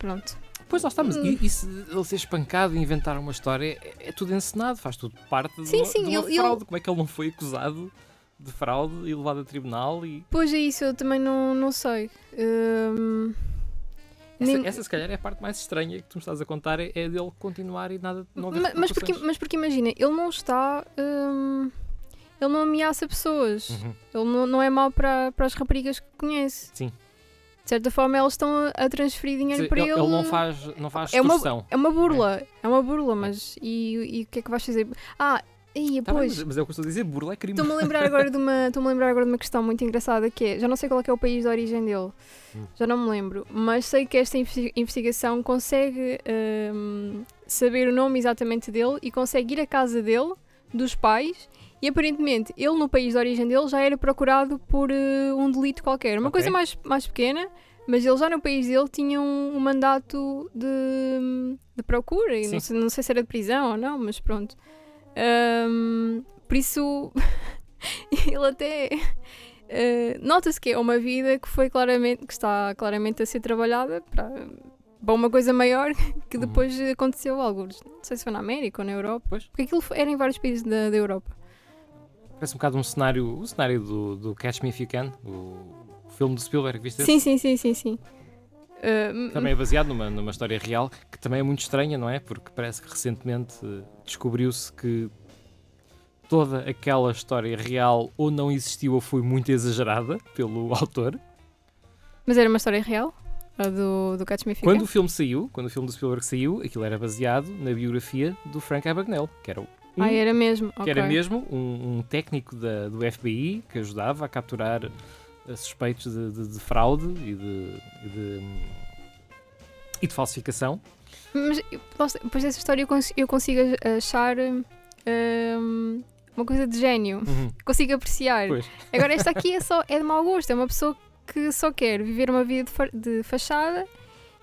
pronto. Pois lá está, mas Hum. se ele ser espancado e inventar uma história é, é tudo encenado, faz tudo parte de Sim, uma, sim, de uma ele- fraude. Como é que ele não foi acusado de fraude e levado a tribunal? E Pois é isso, eu também não, não sei. Hum, essa, nem- essa, se calhar é a parte mais estranha que tu me estás a contar, é, é dele continuar e nada não haver Ma- mas, porque, mas porque imagina, ele não está. hum, ele não ameaça pessoas. Uhum. Ele não, não é mau para, para as raparigas que conhece. Sim. De certa forma, elas estão a, transferir dinheiro para ele. ele não faz, não faz É uma-. É uma burla. É uma burla, mas. E, e o que é que vais fazer? Ah, aí, Tá pois. mas, mas é o que eu estou a dizer, burla é crime. Estou-me a lembrar agora de uma, *laughs* estou-me lembrar agora de uma questão muito engraçada que é, já não sei qual é, que é o país de origem dele, Hum. já não me lembro, mas sei que esta investi- investigação consegue hum, saber o nome exatamente dele e consegue ir à casa dele, dos pais, e aparentemente ele no país de origem dele já era procurado por eh, um delito qualquer, uma Ok. coisa mais, mais pequena, mas ele já no país dele tinha um, um mandato de, de procura, e não sei, não sei se era de prisão ou não, mas pronto. Hum, por isso, *laughs* ele até eh, nota-se que é uma vida que foi claramente, que está claramente a ser trabalhada para, para uma coisa maior *laughs* que Uhum. depois aconteceu algo. Não sei se foi na América ou na Europa. Pois. Porque aquilo era em vários países da, da Europa. Parece um bocado um cenário, o cenário do, do Catch Me If You Can, o filme do Spielberg, viste? Sim, sim, sim, sim, sim. M- Também é baseado numa, numa história real, que também é muito estranha, não é? Porque parece que recentemente eh, descobriu-se que toda aquela história real ou não existiu ou foi muito exagerada pelo *laughs* autor. Mas era uma história real? A do, do Catch Me If You Quando o filme saiu, quando o filme do Spielberg saiu, aquilo era baseado na biografia do Frank Abagnale, que era, um, Ah, era mesmo? que era ok. mesmo um, um técnico da, do FBI que ajudava a capturar eh, suspeitos de, de- de fraude e de, e de, e de falsificação. Mas depois dessa história eu, cons- eu consigo achar hum, uma coisa de gênio. Uhum. *laughs* Consigo apreciar. Pois. Agora, esta aqui é, *laughs* só, é de mau gosto. É uma pessoa que só quer viver uma vida de fachada.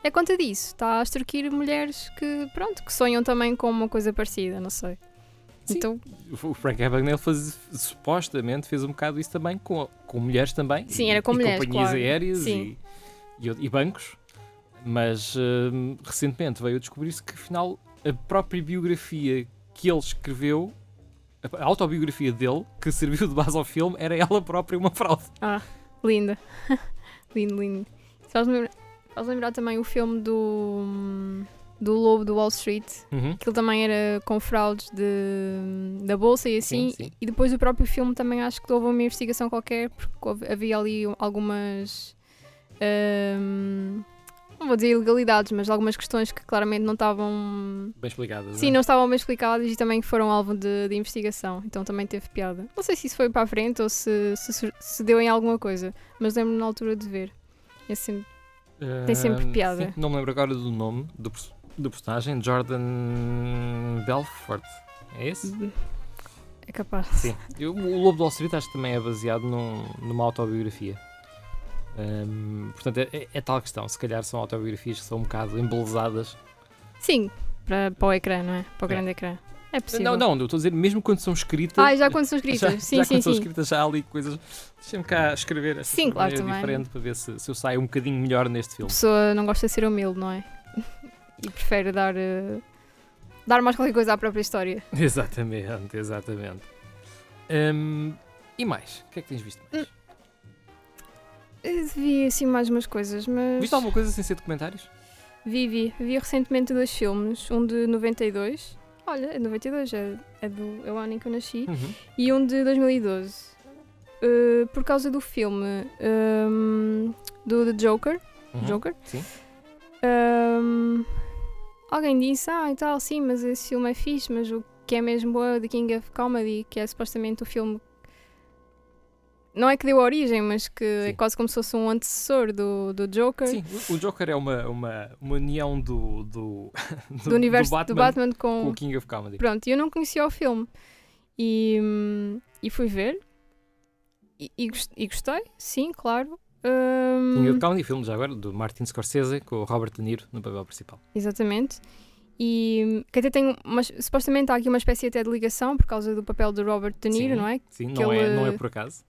É conta disso. Está a extorquir mulheres que, pronto, que sonham também com uma coisa parecida, não sei. Sim. Então, O Frank Abagnale faz, supostamente fez um bocado isso também com, com mulheres também. Sim, e- era com e mulheres, companhias claro. aéreas Sim. e, e, e bancos. Mas hum, recentemente veio a descobrir-se que afinal a própria biografia que ele escreveu, a autobiografia dele, que *laughs* serviu de base ao filme, era ela própria uma fraude. linda. *laughs* lindo, lindo. Faz-me lembrar, faz lembrar também o filme do, do Lobo do Wall Street. Uhum. Aquilo também era com fraudes de, da bolsa e assim. Sim, sim. E depois o próprio filme também acho que houve uma investigação qualquer, porque havia ali algumas. hum, não vou dizer ilegalidades, mas algumas questões que claramente não estavam. Bem explicadas. Sim, é? não estavam bem explicadas e também foram alvo de, de investigação. Então também teve piada. Não sei se isso foi para a frente ou se, se, se deu em alguma coisa, mas lembro-me na altura de ver. É sempre- tem sempre Hum, piada. sim, não me lembro agora do nome do, do personagem, Jordan Belfort. É esse? É capaz. Sim. Eu- o Lobo Wall Street acho que também é baseado num- numa autobiografia. Hum, portanto, é, é- é tal questão. Se calhar são autobiografias que são um bocado embelezadas. Sim, para, para o ecrã, não é? Para o É. grande ecrã. É possível. Não, não, eu estou a dizer, mesmo quando são escritas. Ah, já quando são escritas. *laughs* já, sim, já sim, quando são sim. escritas já há ali coisas. Deixa-me cá escrever esta Sim, claro, também. diferente para ver se, se eu saio um bocadinho melhor neste A filme. pessoa não gosta de ser humilde, não é? E prefere dar, eh, dar mais qualquer coisa à própria história. *laughs* Exatamente, exatamente. Hum, e mais? O que é que tens visto mais? Eu vi assim mais umas coisas, mas. Viste alguma coisa sem ser documentários? Vi, vi. Vi recentemente dois filmes. Um de 92. Olha, é de 92, é, é, do, é o ano em que eu nasci. Uhum. E um de 2012. Uh, por causa do filme um, do The Joker. Uhum. Joker. Sim. Um, alguém disse, ah, e tal, sim, mas esse filme é fixe, mas o que é mesmo boa é The King of Comedy, que é supostamente o filme. Não é que deu origem, mas que é Sim. quase como se fosse um antecessor do, do Joker. Sim, o- o Joker é uma, uma, uma união do, do, do *laughs* universo Batman, do Batman com com. o King of Comedy. Pronto, e eu não conhecia o filme. E, hum, e fui ver. E, e e gostei, sim, claro. Hum, King of Comedy, filme já agora, do Martin Scorsese, com o Robert De Niro no papel principal. Exatamente. E hum, que até tem uma, supostamente há aqui uma espécie até de ligação por causa do papel de Robert De Niro, Sim. não é? Sim, Que não, é, ele- não é por acaso.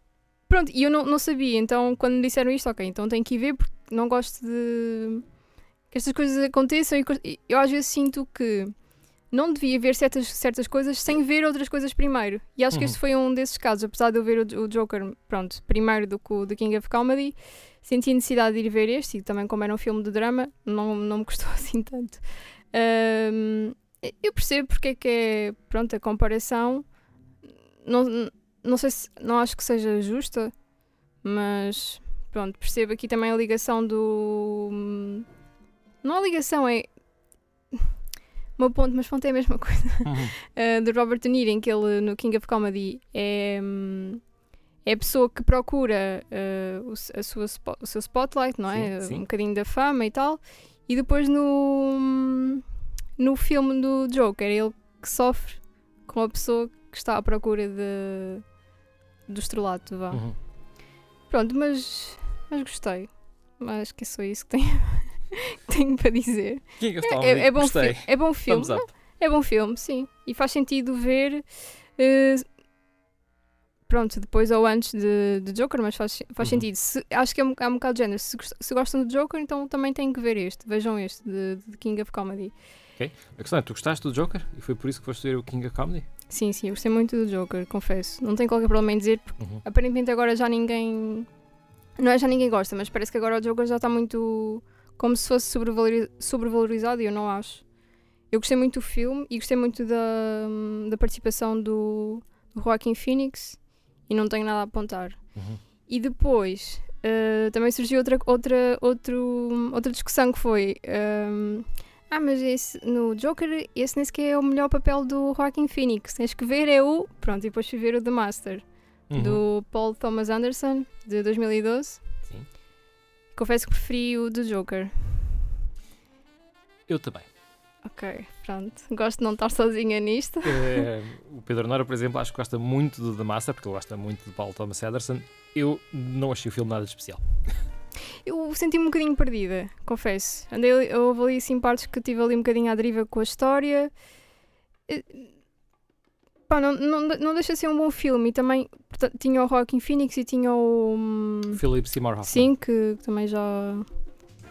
Pronto, e eu não, não sabia, então quando me disseram isto, ok, então tenho que ir ver porque não gosto de que estas coisas aconteçam co- e eu às vezes sinto que não devia ver certas, certas coisas sem ver outras coisas primeiro. E acho que Uhum. este foi um desses casos, apesar de eu ver o, o Joker, pronto, primeiro do que o The King of Comedy, senti a necessidade de ir ver este e também como era um filme de drama, não, não me custou *laughs* assim tanto. Ahm, eu percebo porque é que é, pronto, a comparação. Não, não sei se, não acho que seja justa, mas pronto, percebo aqui também a ligação do. Não a ligação, é. Uma ponte, mas ponte é a mesma coisa. Uhum. Uh, *laughs* do Robert De Niro, em que ele no King of Comedy é, é a pessoa que procura uh, o, sua, o seu spotlight, não é? Sim, sim. Um bocadinho da fama e tal. E depois no, no filme do Joker, ele que sofre com a pessoa que está à procura de, do estrelato, vá. Uhum. Pronto, mas, mas gostei. Acho que é só isso que tenho, *laughs* tenho para dizer. Of É, Comedy, é- é bom, fi- é bom filme. É bom filme, sim. E faz sentido ver. eh, pronto, depois ou antes de, de Joker, mas faz, faz Uhum. sentido. Se- acho que é um, é um bocado de género. Se, se gostam de Joker, então também têm que ver este. Vejam este, de, de King of Comedy. A questão é, tu gostaste do Joker e foi por isso que foste ver o King of Comedy? Sim, sim, eu gostei muito do Joker, confesso. Não tenho qualquer problema em dizer, porque Uhum. aparentemente agora já ninguém. Não é já ninguém gosta, mas parece que agora o Joker já está muito. Como se fosse sobrevalori- sobrevalorizado e eu não acho. Eu gostei muito do filme e gostei muito da, da participação do, do Joaquin Phoenix e não tenho nada a apontar. Uhum. E depois eh, também surgiu outra, outra, outro, outra discussão que foi. ehm, ah, mas esse, no Joker, esse nem sequer é o melhor papel do Joaquin Phoenix. Tens que ver é o. Pronto, e depois fui ver o The Master, Uhum. do Paul Thomas Anderson, de 2012. Confesso que preferi o do Joker. Eu também. Ok, pronto. Gosto de não estar sozinha nisto. *laughs* Eh, o Pedro Nora, por exemplo, acho que gosta muito do The Master, porque ele gosta muito de Paul Thomas Anderson. Eu não achei o filme nada de especial. Eu senti-me um bocadinho perdida, confesso. Andei, eu houve ali assim partes que tive ali um bocadinho à deriva com a história. Eh, Pá, não, não, não deixa de ser um bom filme. E também porta- tinha o Joaquin Phoenix e tinha o. hum, Philip Seymour Hoffman. Sim, que também já,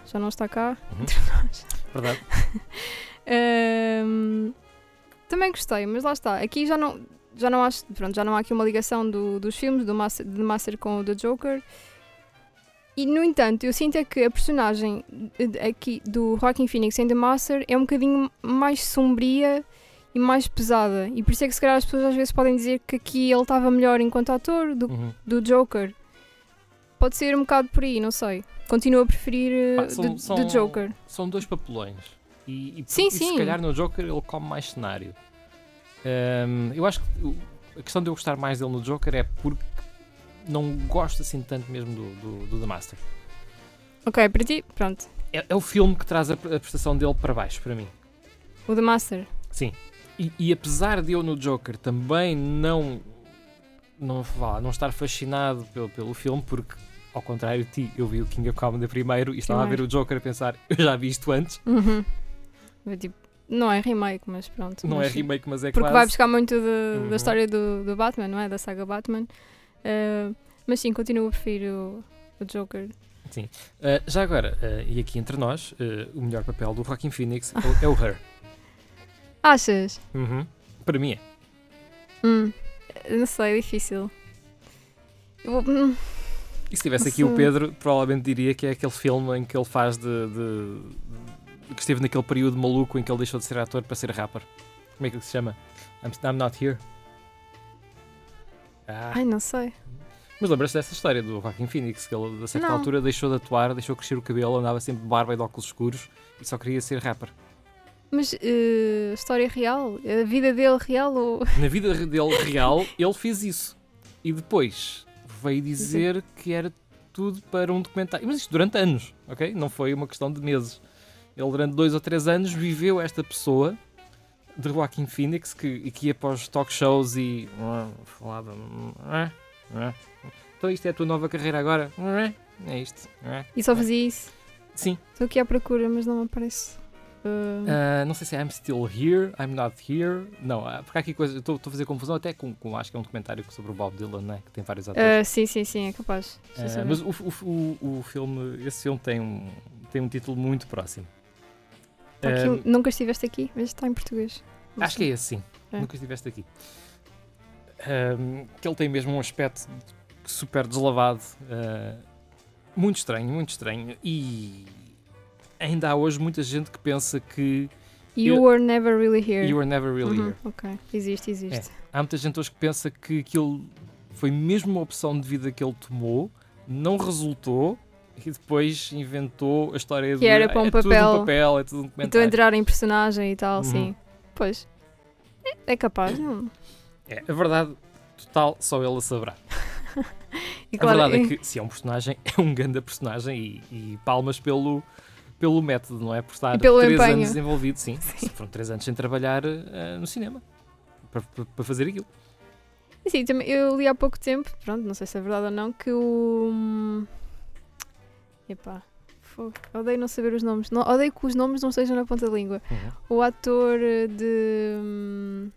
já não está cá. Uhum. *laughs* Entre nós. Verdade. *laughs* Hum, também gostei, mas lá está. Aqui já não, já não acho. Pronto, já não há aqui uma ligação do- dos filmes, do Master, de Master com o The Joker. E no entanto, eu sinto é que a personagem de- aqui do Joaquin Phoenix em The Master é um bocadinho mais sombria e mais pesada. E por isso é que se calhar as pessoas às vezes podem dizer que aqui ele estava melhor enquanto ator do, Uhum. do Joker. Pode ser um bocado por aí, não sei. Continuo a preferir eh, Pá, são- são- Joker. São dois papelões. E, e, Sim, e sim. se calhar no Joker ele come mais cenário. Ahm, eu acho que a questão de eu gostar mais dele no Joker é porque não gosto assim tanto mesmo do, do, do The Master. Ok, para ti, pronto. É, é o filme que traz a, a prestação dele para baixo, para mim. O The Master. Sim. E, e apesar de eu no Joker também não não, vá não estar fascinado pelo, pelo filme, porque ao contrário de ti, eu vi o King of Comedy primeiro e estava a ver o Joker a pensar, eu já vi isto antes. Uhum. Eu, tipo, não é remake, mas pronto. Não é mas- remake, mas é Porque quase. vai buscar muito de- Uhum. da história do, do Batman, não é? Da saga Batman. Uh, mas sim, continuo a preferir o, o Joker. Uh, já agora, uh, e aqui entre nós, o melhor papel do Joaquin Phoenix é o- é o Her. *laughs* Achas? Uhum. Para mim é. Hum, não sei, é difícil. Eu, hum, E se tivesse aqui o. Pedro, provavelmente diria que é aquele filme em que ele faz de, de- que esteve naquele período maluco em que ele deixou de ser ator para ser rapper. Como é que ele se chama? I'm, I'm not here. Ah, Ai, não sei. mas lembras-te dessa história do Joaquin Phoenix, que ele a certa Não. altura deixou de atuar, deixou crescer o cabelo, andava sempre de barba e de óculos escuros e só queria ser rapper. Mas eh, história real? A vida dele real ou. *laughs* Na vida dele real, ele fez isso. E depois veio dizer que era tudo para um documentário. Mas isto durante anos, ok? Não foi uma questão de meses. Ele durante dois ou três anos viveu esta pessoa de Joaquin Phoenix que, que ia para os talk shows e falava. Então isto é a tua nova carreira agora? É isto. E só fazia isso. Sim. Estou aqui à procura, mas não aparece. Ah, não sei se é I'm Still Here, I'm Not Here. Não, ah, porque há aqui coisa. Estou a fazer confusão até com, com. Acho que é um documentário sobre o Bob Dylan, né? Que tem vários atores. eh, sim, sim, sim, é capaz. Mas o, o, o, filme, esse filme tem um, tem um título muito próximo. Nunca estiveste aqui, mas está em português. Não acho que é esse, sim. É. Nunca estiveste aqui. Que ele tem mesmo um aspecto super deslavado. muito estranho, muito estranho. E ainda há hoje muita gente que pensa que You eu- were never really here. You Were Never Really Uhum, Here. Ok, existe, existe. Há muita gente hoje que pensa que aquilo foi mesmo uma opção de vida que ele tomou, não resultou e depois inventou a história de era para um é tudo papel. um papel, é tudo um Então documentário. entrar em personagem e tal, Uhum. sim. Pois. É, é capaz, não? É, a verdade total só ele a saberá. *laughs* E a claro, verdade é que se é um personagem, *laughs* é um grande personagem e, e palmas pelo, pelo método, não é? Por estar pelo três empenho. anos envolvido, sim. Sim. Foram três anos sem trabalhar eh, no cinema para, para- fazer aquilo. Sim, eu li há pouco tempo, pronto, não sei se é verdade ou não, que o. hum, Epá, fogo, odeio não saber os nomes. Não, odeio que os nomes não estejam na ponta da língua. O ator de. hum,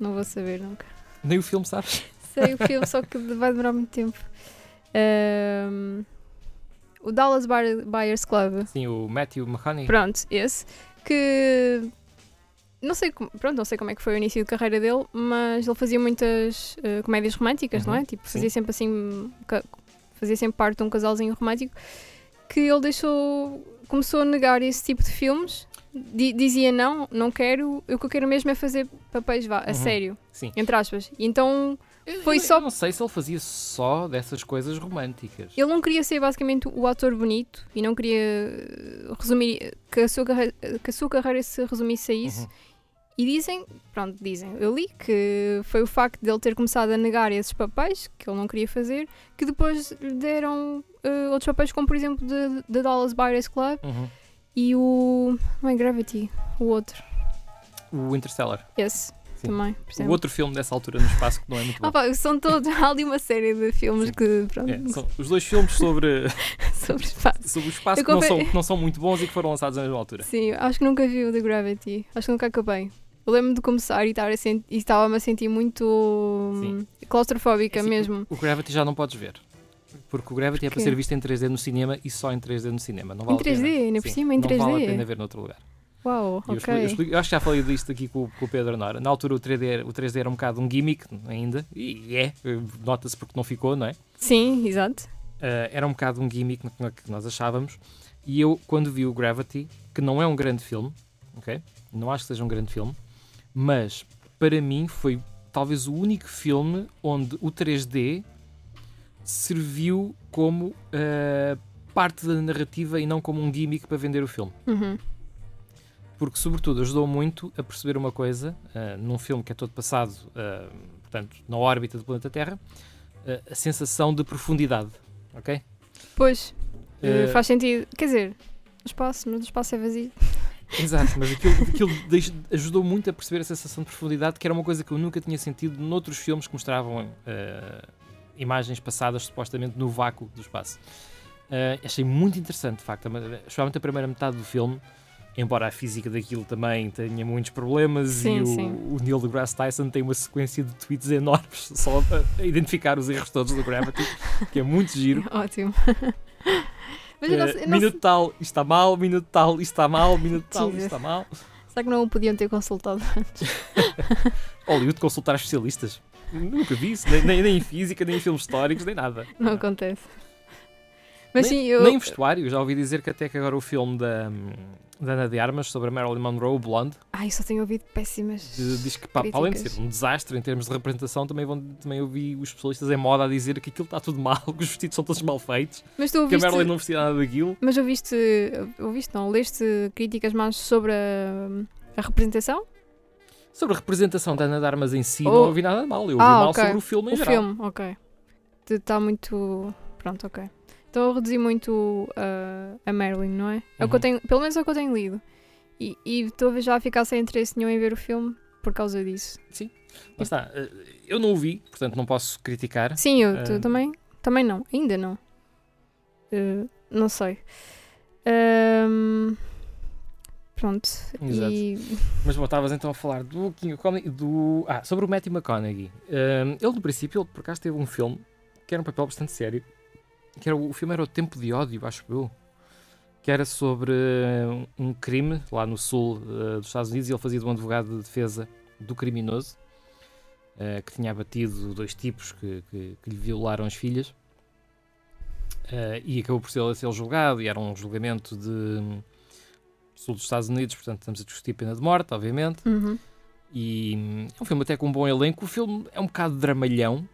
Não vou saber nunca. Nem o filme, sabes? Sei o filme, só que vai demorar muito tempo. *laughs* Hum, o Dallas Buy- Buyers Club. Sim, o Matthew McConaughey. Pronto, esse. Que. Não sei, como, pronto, não sei como é que foi o início de carreira dele, mas ele fazia muitas eh, comédias românticas, não é? Uhum, Tipo, sim. fazia sempre assim. Fazia sempre parte de um casalzinho romântico. Que ele deixou. Começou a negar esse tipo de filmes. di- dizia não, não quero. O que eu quero mesmo é fazer papéis, vá, a Uhum, sério. Sim. Entre aspas. E então. Eu- Foi eu- só- eu não sei se ele fazia só dessas coisas românticas. Ele não queria ser basicamente o ator bonito e não queria eh, resumir. Que a sua, carre- que a sua carreira se resumisse a isso. Uhum. E dizem, pronto, dizem, eu li que foi o facto de ele ter começado a negar esses papéis que ele não queria fazer, que depois lhe deram eh, outros papéis, como por exemplo de Dallas Buyers Club Uhum. e o. Não é Gravity, o outro. O Interstellar. Sim. Também, por O outro filme dessa altura no espaço que não é muito bom. Ah, pá, são todos, *laughs* há ali uma série de filmes Sim. que, pronto, É, são os dois filmes sobre, *laughs* sobre espaço. sobre o espaço que não, são, que não são muito bons e que foram lançados na mesma altura. Sim, acho que nunca vi o The Gravity, acho que nunca acabei. Eu lembro de começar e estava-me a sentir muito hum, claustrofóbica Assim, mesmo. O Gravity já não podes ver. Porque o Gravity é para Porquê? ser visto em 3D no cinema e só em 3D no cinema. Não Em vale a 3D, pena. ainda por Sim, cima, em Não vale a 3D. pena ver noutro lugar. Uau, eu, eu explico- eu acho que já falei disto aqui com, com o Pedro Nora. Na altura o 3D, era- o 3D era um bocado um gimmick ainda, e é, nota-se porque não ficou, não é? Sim, exato. Uh, era um bocado um gimmick que nós achávamos. E eu, quando vi o Gravity, que não é um grande filme, ok? Não acho que seja um grande filme, mas para mim foi talvez o único filme onde o 3D serviu como uh, parte da narrativa e não como um gimmick para vender o filme. Uhum. Porque, sobretudo, ajudou muito a perceber uma coisa uh, num filme que é todo passado, uh, portanto, na órbita do planeta Terra, uh, a sensação de profundidade, ok? Pois, faz sentido. Quer dizer, espaço, mas o espaço é vazio. Exato, mas aquilo, *laughs* aquilo ajudou muito a perceber a sensação de profundidade, que era uma coisa que eu nunca tinha sentido noutros filmes que mostravam imagens passadas supostamente no vácuo do espaço. Achei muito interessante, de facto, especialmente a primeira metade do filme, embora a física daquilo também tenha muitos problemas Sim, e o, sim. o Neil deGrasse Tyson tem uma sequência de tweets enormes *laughs* só a identificar os erros todos do Gravity, que é muito giro. *laughs* Ótimo. *laughs* mas eu não Eh, não minuto tal, isto está mal, minuto tal, isto está mal, minuto tal, isto está mal. será que não o podiam ter consultado antes? Hollywood consultar especialistas. Nunca vi isso, nem, nem, nem em física, nem em filmes históricos, nem nada. Não acontece. Mas nem, sim, eu. nem em vestuário, já ouvi dizer que até que agora o filme da, da Ana de Armas sobre a Marilyn Monroe, o Blonde, Ai, só tenho ouvido péssimas. diz que, pá, para além de ser um desastre em termos de representação, também, vão, também ouvi os especialistas em moda a dizer que aquilo está tudo mal, *laughs* que os vestidos são todos mal feitos, Mas tu que a ouviste. Marilyn não vestia nada daquilo. Mas ouviste. Ouviste, não? Leste críticas mais sobre a, a representação? Sobre a representação da Ana de Armas em si, Oh. não ouvi nada de mal. Eu ouvi Ah, mal ok. sobre o filme em o geral. filme, ok. Está muito. Pronto, ok. Então eu reduzir muito uh, a Marilyn, não é? É o que eu Uhum. tenho, pelo menos é o que eu tenho lido. E estou a ver já a ficar sem interesse nenhum em ver o filme por causa disso. Lá está. eh, Eu não o vi, portanto não posso criticar. Sim, eu tu Ah. também. Também não, ainda não. Uh, não sei. Ahm, pronto. Exato. E Mas bom, estavas então a falar do King Comedy, do... Ah, sobre o Matthew McConaughey. Ahm, ele, no princípio, ele por acaso teve um filme que era um papel bastante sério. Que era, o filme era O Tempo de Ódio, acho eu. Que era sobre eh, um crime lá no sul eh, dos Estados Unidos e ele fazia de um advogado de defesa do criminoso eh, que tinha abatido dois tipos que, que- que lhe violaram as filhas. Eh, e acabou por ser ser julgado e era um julgamento de hum, sul dos Estados Unidos, portanto estamos a discutir pena de morte, obviamente. uhum. E hum, é um filme até com um bom elenco. O filme é um bocado dramalhão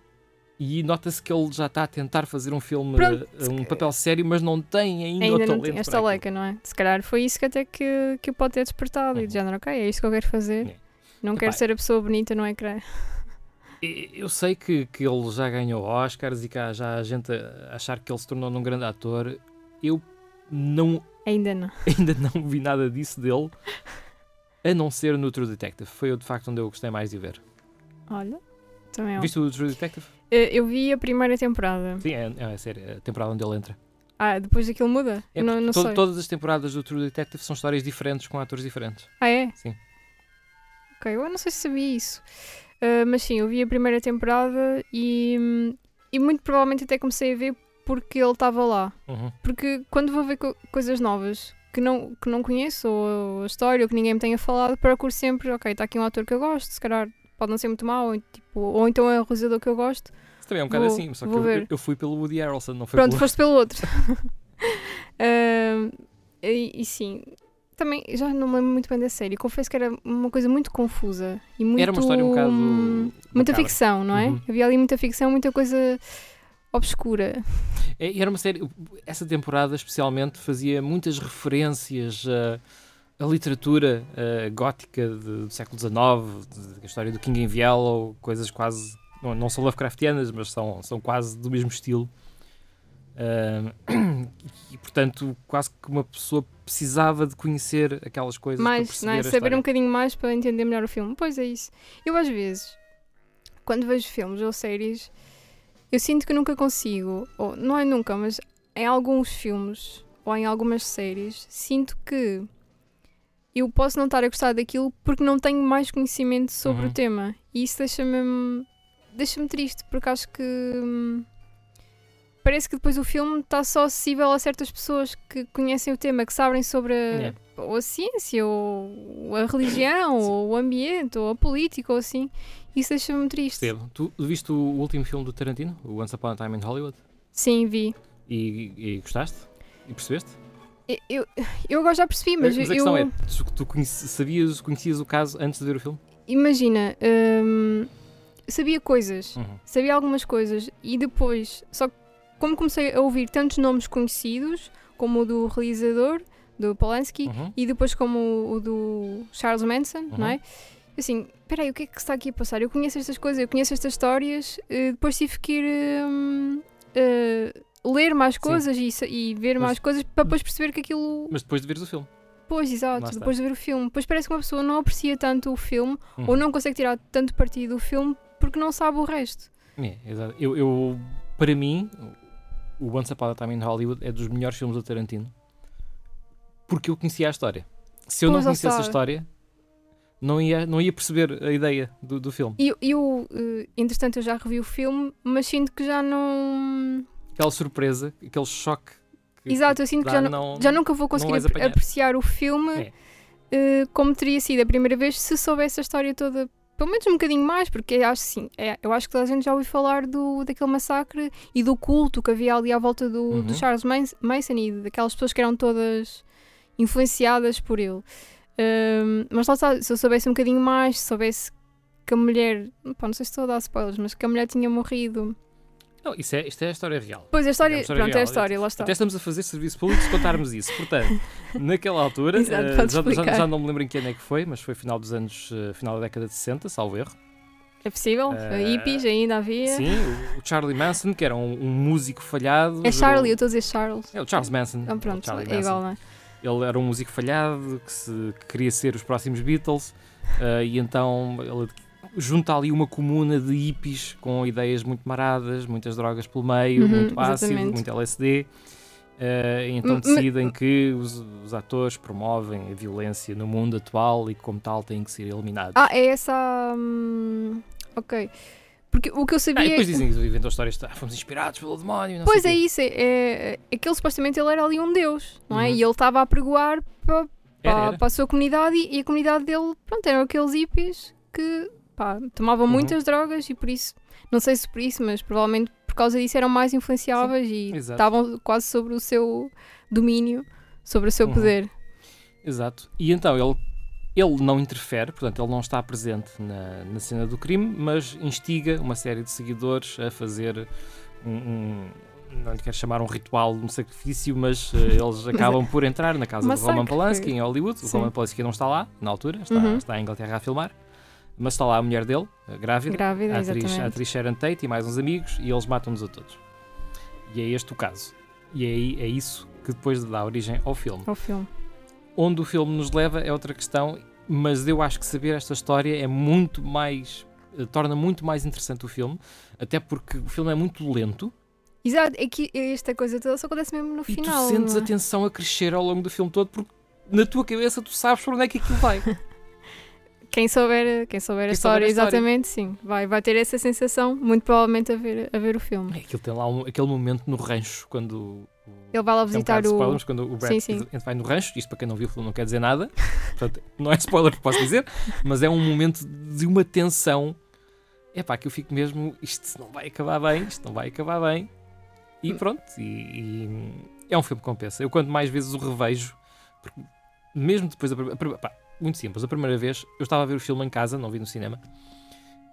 e nota-se que ele já está a tentar fazer um filme, Pronto, eh, um papel sério, mas não tem ainda, o ainda não talento tinha para esta leca, não é? Se calhar foi isso que até que, que o pode ter despertado e Uhum. de género, ok, é isto que eu quero fazer. É. Não Epá, quero ser a pessoa bonita no ecrã. E- Eu sei que, que ele já ganhou Oscars e que há já a gente a achar que ele se tornou um grande ator. Eu não, Ainda não. *laughs* ainda não vi nada disso dele, a não ser no True Detective. Foi de facto onde eu gostei mais de o ver. Olha, também é Viste o True Detective? Eh, Eu vi a primeira temporada. Sim, é, é a série, a temporada onde ele entra. Ah, depois daquilo muda? É não não to- sei. Todas as temporadas do True Detective são histórias diferentes com atores diferentes. Ah, é? Sim. Ok, eu não sei se sabia isso. Ah, mas sim, eu vi a primeira temporada e, e muito provavelmente até comecei a ver porque ele estava lá. Uhum. Porque quando vou ver co- coisas novas que não, que não conheço, ou a história, ou que ninguém me tenha falado, procuro sempre, ok, está aqui um ator que eu gosto, se calhar pode não ser muito mau, ou, tipo, ou então é um realizador que eu gosto. Isso também é um bocado Vou- assim, só que eu, eu- eu fui pelo Woody Harrelson, não foi Pronto, pelo... foste pelo outro. *laughs* Ah, e, e sim, também já não me lembro muito bem da série. Confesso que era uma coisa muito confusa e muito. Era uma história um bocado Muita macabra. ficção, não é? Uhum. Havia ali muita ficção, muita coisa obscura. É, e era uma série, essa temporada especialmente fazia muitas referências a, a literatura eh, gótica de- do século XIX, da história do King in Yellow, coisas quase, não, não são Lovecraftianas, mas são, são quase do mesmo estilo. Ah, e portanto, quase que uma pessoa precisava de conhecer aquelas coisas para mais, não é? a Saber um bocadinho mais para entender melhor o filme. Pois é isso. Eu às vezes, quando vejo filmes ou séries, eu sinto que nunca consigo, ou não é nunca, mas em alguns filmes ou em algumas séries, sinto que eu posso não estar a gostar daquilo porque não tenho mais conhecimento sobre Uhum. o tema. E isso deixa-me deixa-me triste, porque acho que hum, parece que depois o filme está só acessível a certas pessoas que conhecem o tema, que sabem sobre a, Yeah. ou a ciência, ou a religião, ou o ambiente, ou a política, ou assim. Isso deixa-me triste. Percebo. Tu viste o último filme do Tarantino, o Once Upon a Time in Hollywood? Sim, vi. E, e gostaste? E percebeste? Eu, eu, eu agora já percebi, mas, mas a eu, questão é, tu, tu conhece- sabias, conhecias o caso antes de ver o filme? imagina, hum, sabia coisas, Uhum. sabia algumas coisas, e depois, só que como comecei a ouvir tantos nomes conhecidos, como o do realizador, do Polanski, Uhum. e depois como o, o do Charles Manson, não é? Uhum. Assim, peraí, o que é que se está aqui a passar? Eu conheço estas coisas, eu conheço estas histórias, eh, depois tive que ir hum, eh, ler mais coisas e, e ver Mas- mais coisas para depois perceber que aquilo. Mas depois de veres o filme. Pois, Lá exato, está. depois de ver o filme. Depois parece que uma pessoa não aprecia tanto o filme Uhum. ou não consegue tirar tanto partido do filme porque não sabe o resto. É, exato. Eu, eu, para mim, o Once Upon a Time in Hollywood é dos melhores filmes do Tarantino porque eu conhecia a história. Se eu Pois, não conhecesse a história, não ia, não ia perceber a ideia do, do filme. E eu, eu, eh, entretanto, eu já revi o filme, mas sinto que já não. Aquela surpresa, aquele choque. que- Exato, eu sinto que já, não, já nunca vou conseguir apre- apanhar. apreciar o filme É. eh, como teria sido a primeira vez se soubesse a história toda pelo menos um bocadinho mais, porque acho sim, é, eu acho que toda a gente já ouviu falar do, daquele massacre e do culto que havia ali à volta do, Uhum. do Charles Mans- Mason e daquelas pessoas que eram todas influenciadas por ele. Mas lá está, se eu soubesse um bocadinho mais, se soubesse que a mulher, pá, não sei se estou a dar spoilers, mas que a mulher tinha morrido. Não, isso é, isto é a história real. Pois a história, É uma história pronto, é a real. história, lá está. Até estamos a fazer serviço público se contarmos isso. Portanto, *laughs* naquela altura, Exato, podes já, já- já não me lembro em que ano é que foi, mas foi final dos anos, eh, final da década de 60, salvo erro. É possível? Eh, hippies ainda havia. Sim, o, o Charlie Manson, que era um, um músico falhado. É Charlie, eu estou a dizer Charles. É o Charles Manson. Ah, pronto, é Manson. igual, não é? Ele era um músico falhado que, se, que queria ser os próximos Beatles eh, e então ele junta ali uma comuna de hippies com ideias muito maradas, muitas drogas pelo meio, Uhum, muito ácido, exatamente. muito LSD. eh, e então decidem que os, os atores promovem a violência no mundo atual e como tal têm que ser eliminados. Ah, é essa. hum, ok. Porque o que eu Ah, sabia. e depois dizem, inventam histórias, ah, fomos inspirados pelo demónio. Pois é quê. isso, é, é, é que ele supostamente ele era ali um deus, não é? Uhum. E ele estava a pregoar para, para a sua comunidade e, e a comunidade dele, pronto, eram aqueles hippies que pá, tomavam Uhum. muitas drogas e por isso, não sei se por isso, mas provavelmente por causa disso eram mais influenciáveis e exato. estavam quase sobre o seu domínio, sobre o seu Uhum. poder. Exato. E então ele, ele não interfere, portanto, ele não está presente na, na cena do crime, mas instiga uma série de seguidores a fazer um. um- não lhe quero chamar um ritual, um sacrifício, mas eh, *laughs* eles acabam por entrar na casa do Roman Polanski foi. em Hollywood. O Sim. Roman Polanski não está lá, na altura, está, Uhum. está em Inglaterra a filmar, mas está lá a mulher dele, grávida, Grávida, a atriz, a atriz Sharon Tate e mais uns amigos, e eles matam-nos a todos. E é este o caso. E é, é isso que depois dá origem ao filme. Ao filme. Onde o filme nos leva é outra questão, mas eu acho que saber esta história é muito mais. eh, torna muito mais interessante o filme, até porque o filme é muito lento Exato, é que esta coisa toda só acontece mesmo no e final. tu sentes não a é? tensão a crescer ao longo do filme todo, porque na tua cabeça tu sabes para onde é que aquilo vai. *laughs* Quem souber, quem souber a Quem souber história, a história. exatamente, sim. Vai, vai ter essa sensação, muito provavelmente, a ver, a ver o filme. É, Aquilo tem lá um- aquele momento no rancho quando. o- Ele vai lá um visitar de o. spoilers, quando o Brad Sim, sim. Vai no rancho, isto para quem não viu o filme não quer dizer nada, *laughs* portanto, não é spoiler que posso dizer, mas é um momento de uma tensão. É pá, que eu fico mesmo, isto não vai acabar bem, isto não vai acabar bem. E pronto, e, e é um filme que compensa. Eu quanto mais vezes o revejo, porque mesmo depois da primeira. pá, muito simples, a primeira vez eu estava a ver o filme em casa, não vi no cinema,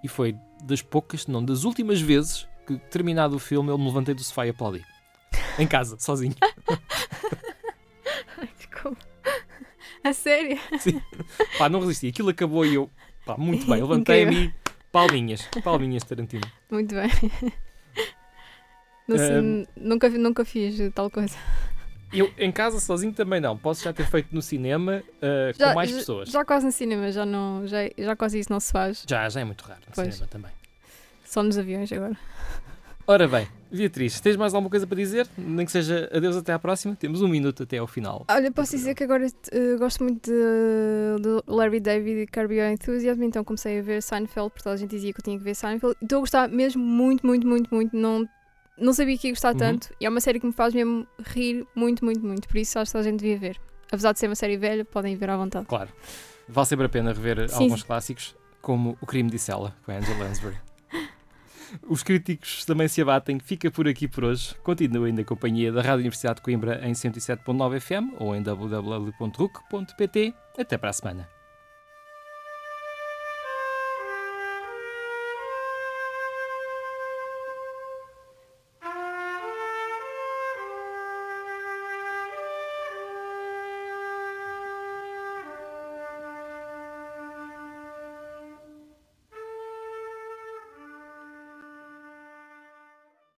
e foi das poucas, se não das últimas vezes que terminado o filme eu me levantei do sofá e aplaudi. Em casa, sozinho. *laughs* Ai, desculpa. A sério? Pá, não resisti. Aquilo acabou e eu, pá, muito bem. Levantei-me e palminhas. Palminhas, Tarantino. Muito bem. *laughs* Não Ahm. nunca, nunca fiz tal coisa. Eu, em casa, sozinho, também não. Posso já ter feito no cinema uh, Já, com mais já- pessoas. Já quase no cinema, já, não, já, já quase isso não se faz. Já, já é muito raro no Pois. cinema também. Só nos aviões agora. *laughs* Ora bem, Beatriz, tens mais alguma coisa para dizer? Nem que seja adeus até à próxima. Temos um minuto até ao final. Olha, posso dizer que agora eh, gosto muito de, de Larry David e Curb Your Enthusiasm, então comecei a ver Seinfeld, porque toda a gente dizia que eu tinha que ver Seinfeld. Estou a gostar mesmo muito, muito, muito, muito. Não, não sabia que ia gostar Uhum. tanto. E é uma série que me faz mesmo rir muito, muito, muito. Por isso acho que a gente devia ver. Apesar de ser uma série velha, podem ver à vontade. Claro. Vale sempre a pena rever Sim. alguns clássicos, como O Crime de Sela, com a Angela Lansbury. *laughs* Os críticos também se abatem. Fica por aqui por hoje. Continuem na companhia da Rádio Universidade de Coimbra em 107.9 FM ou em www.ruc.pt. Até para a semana.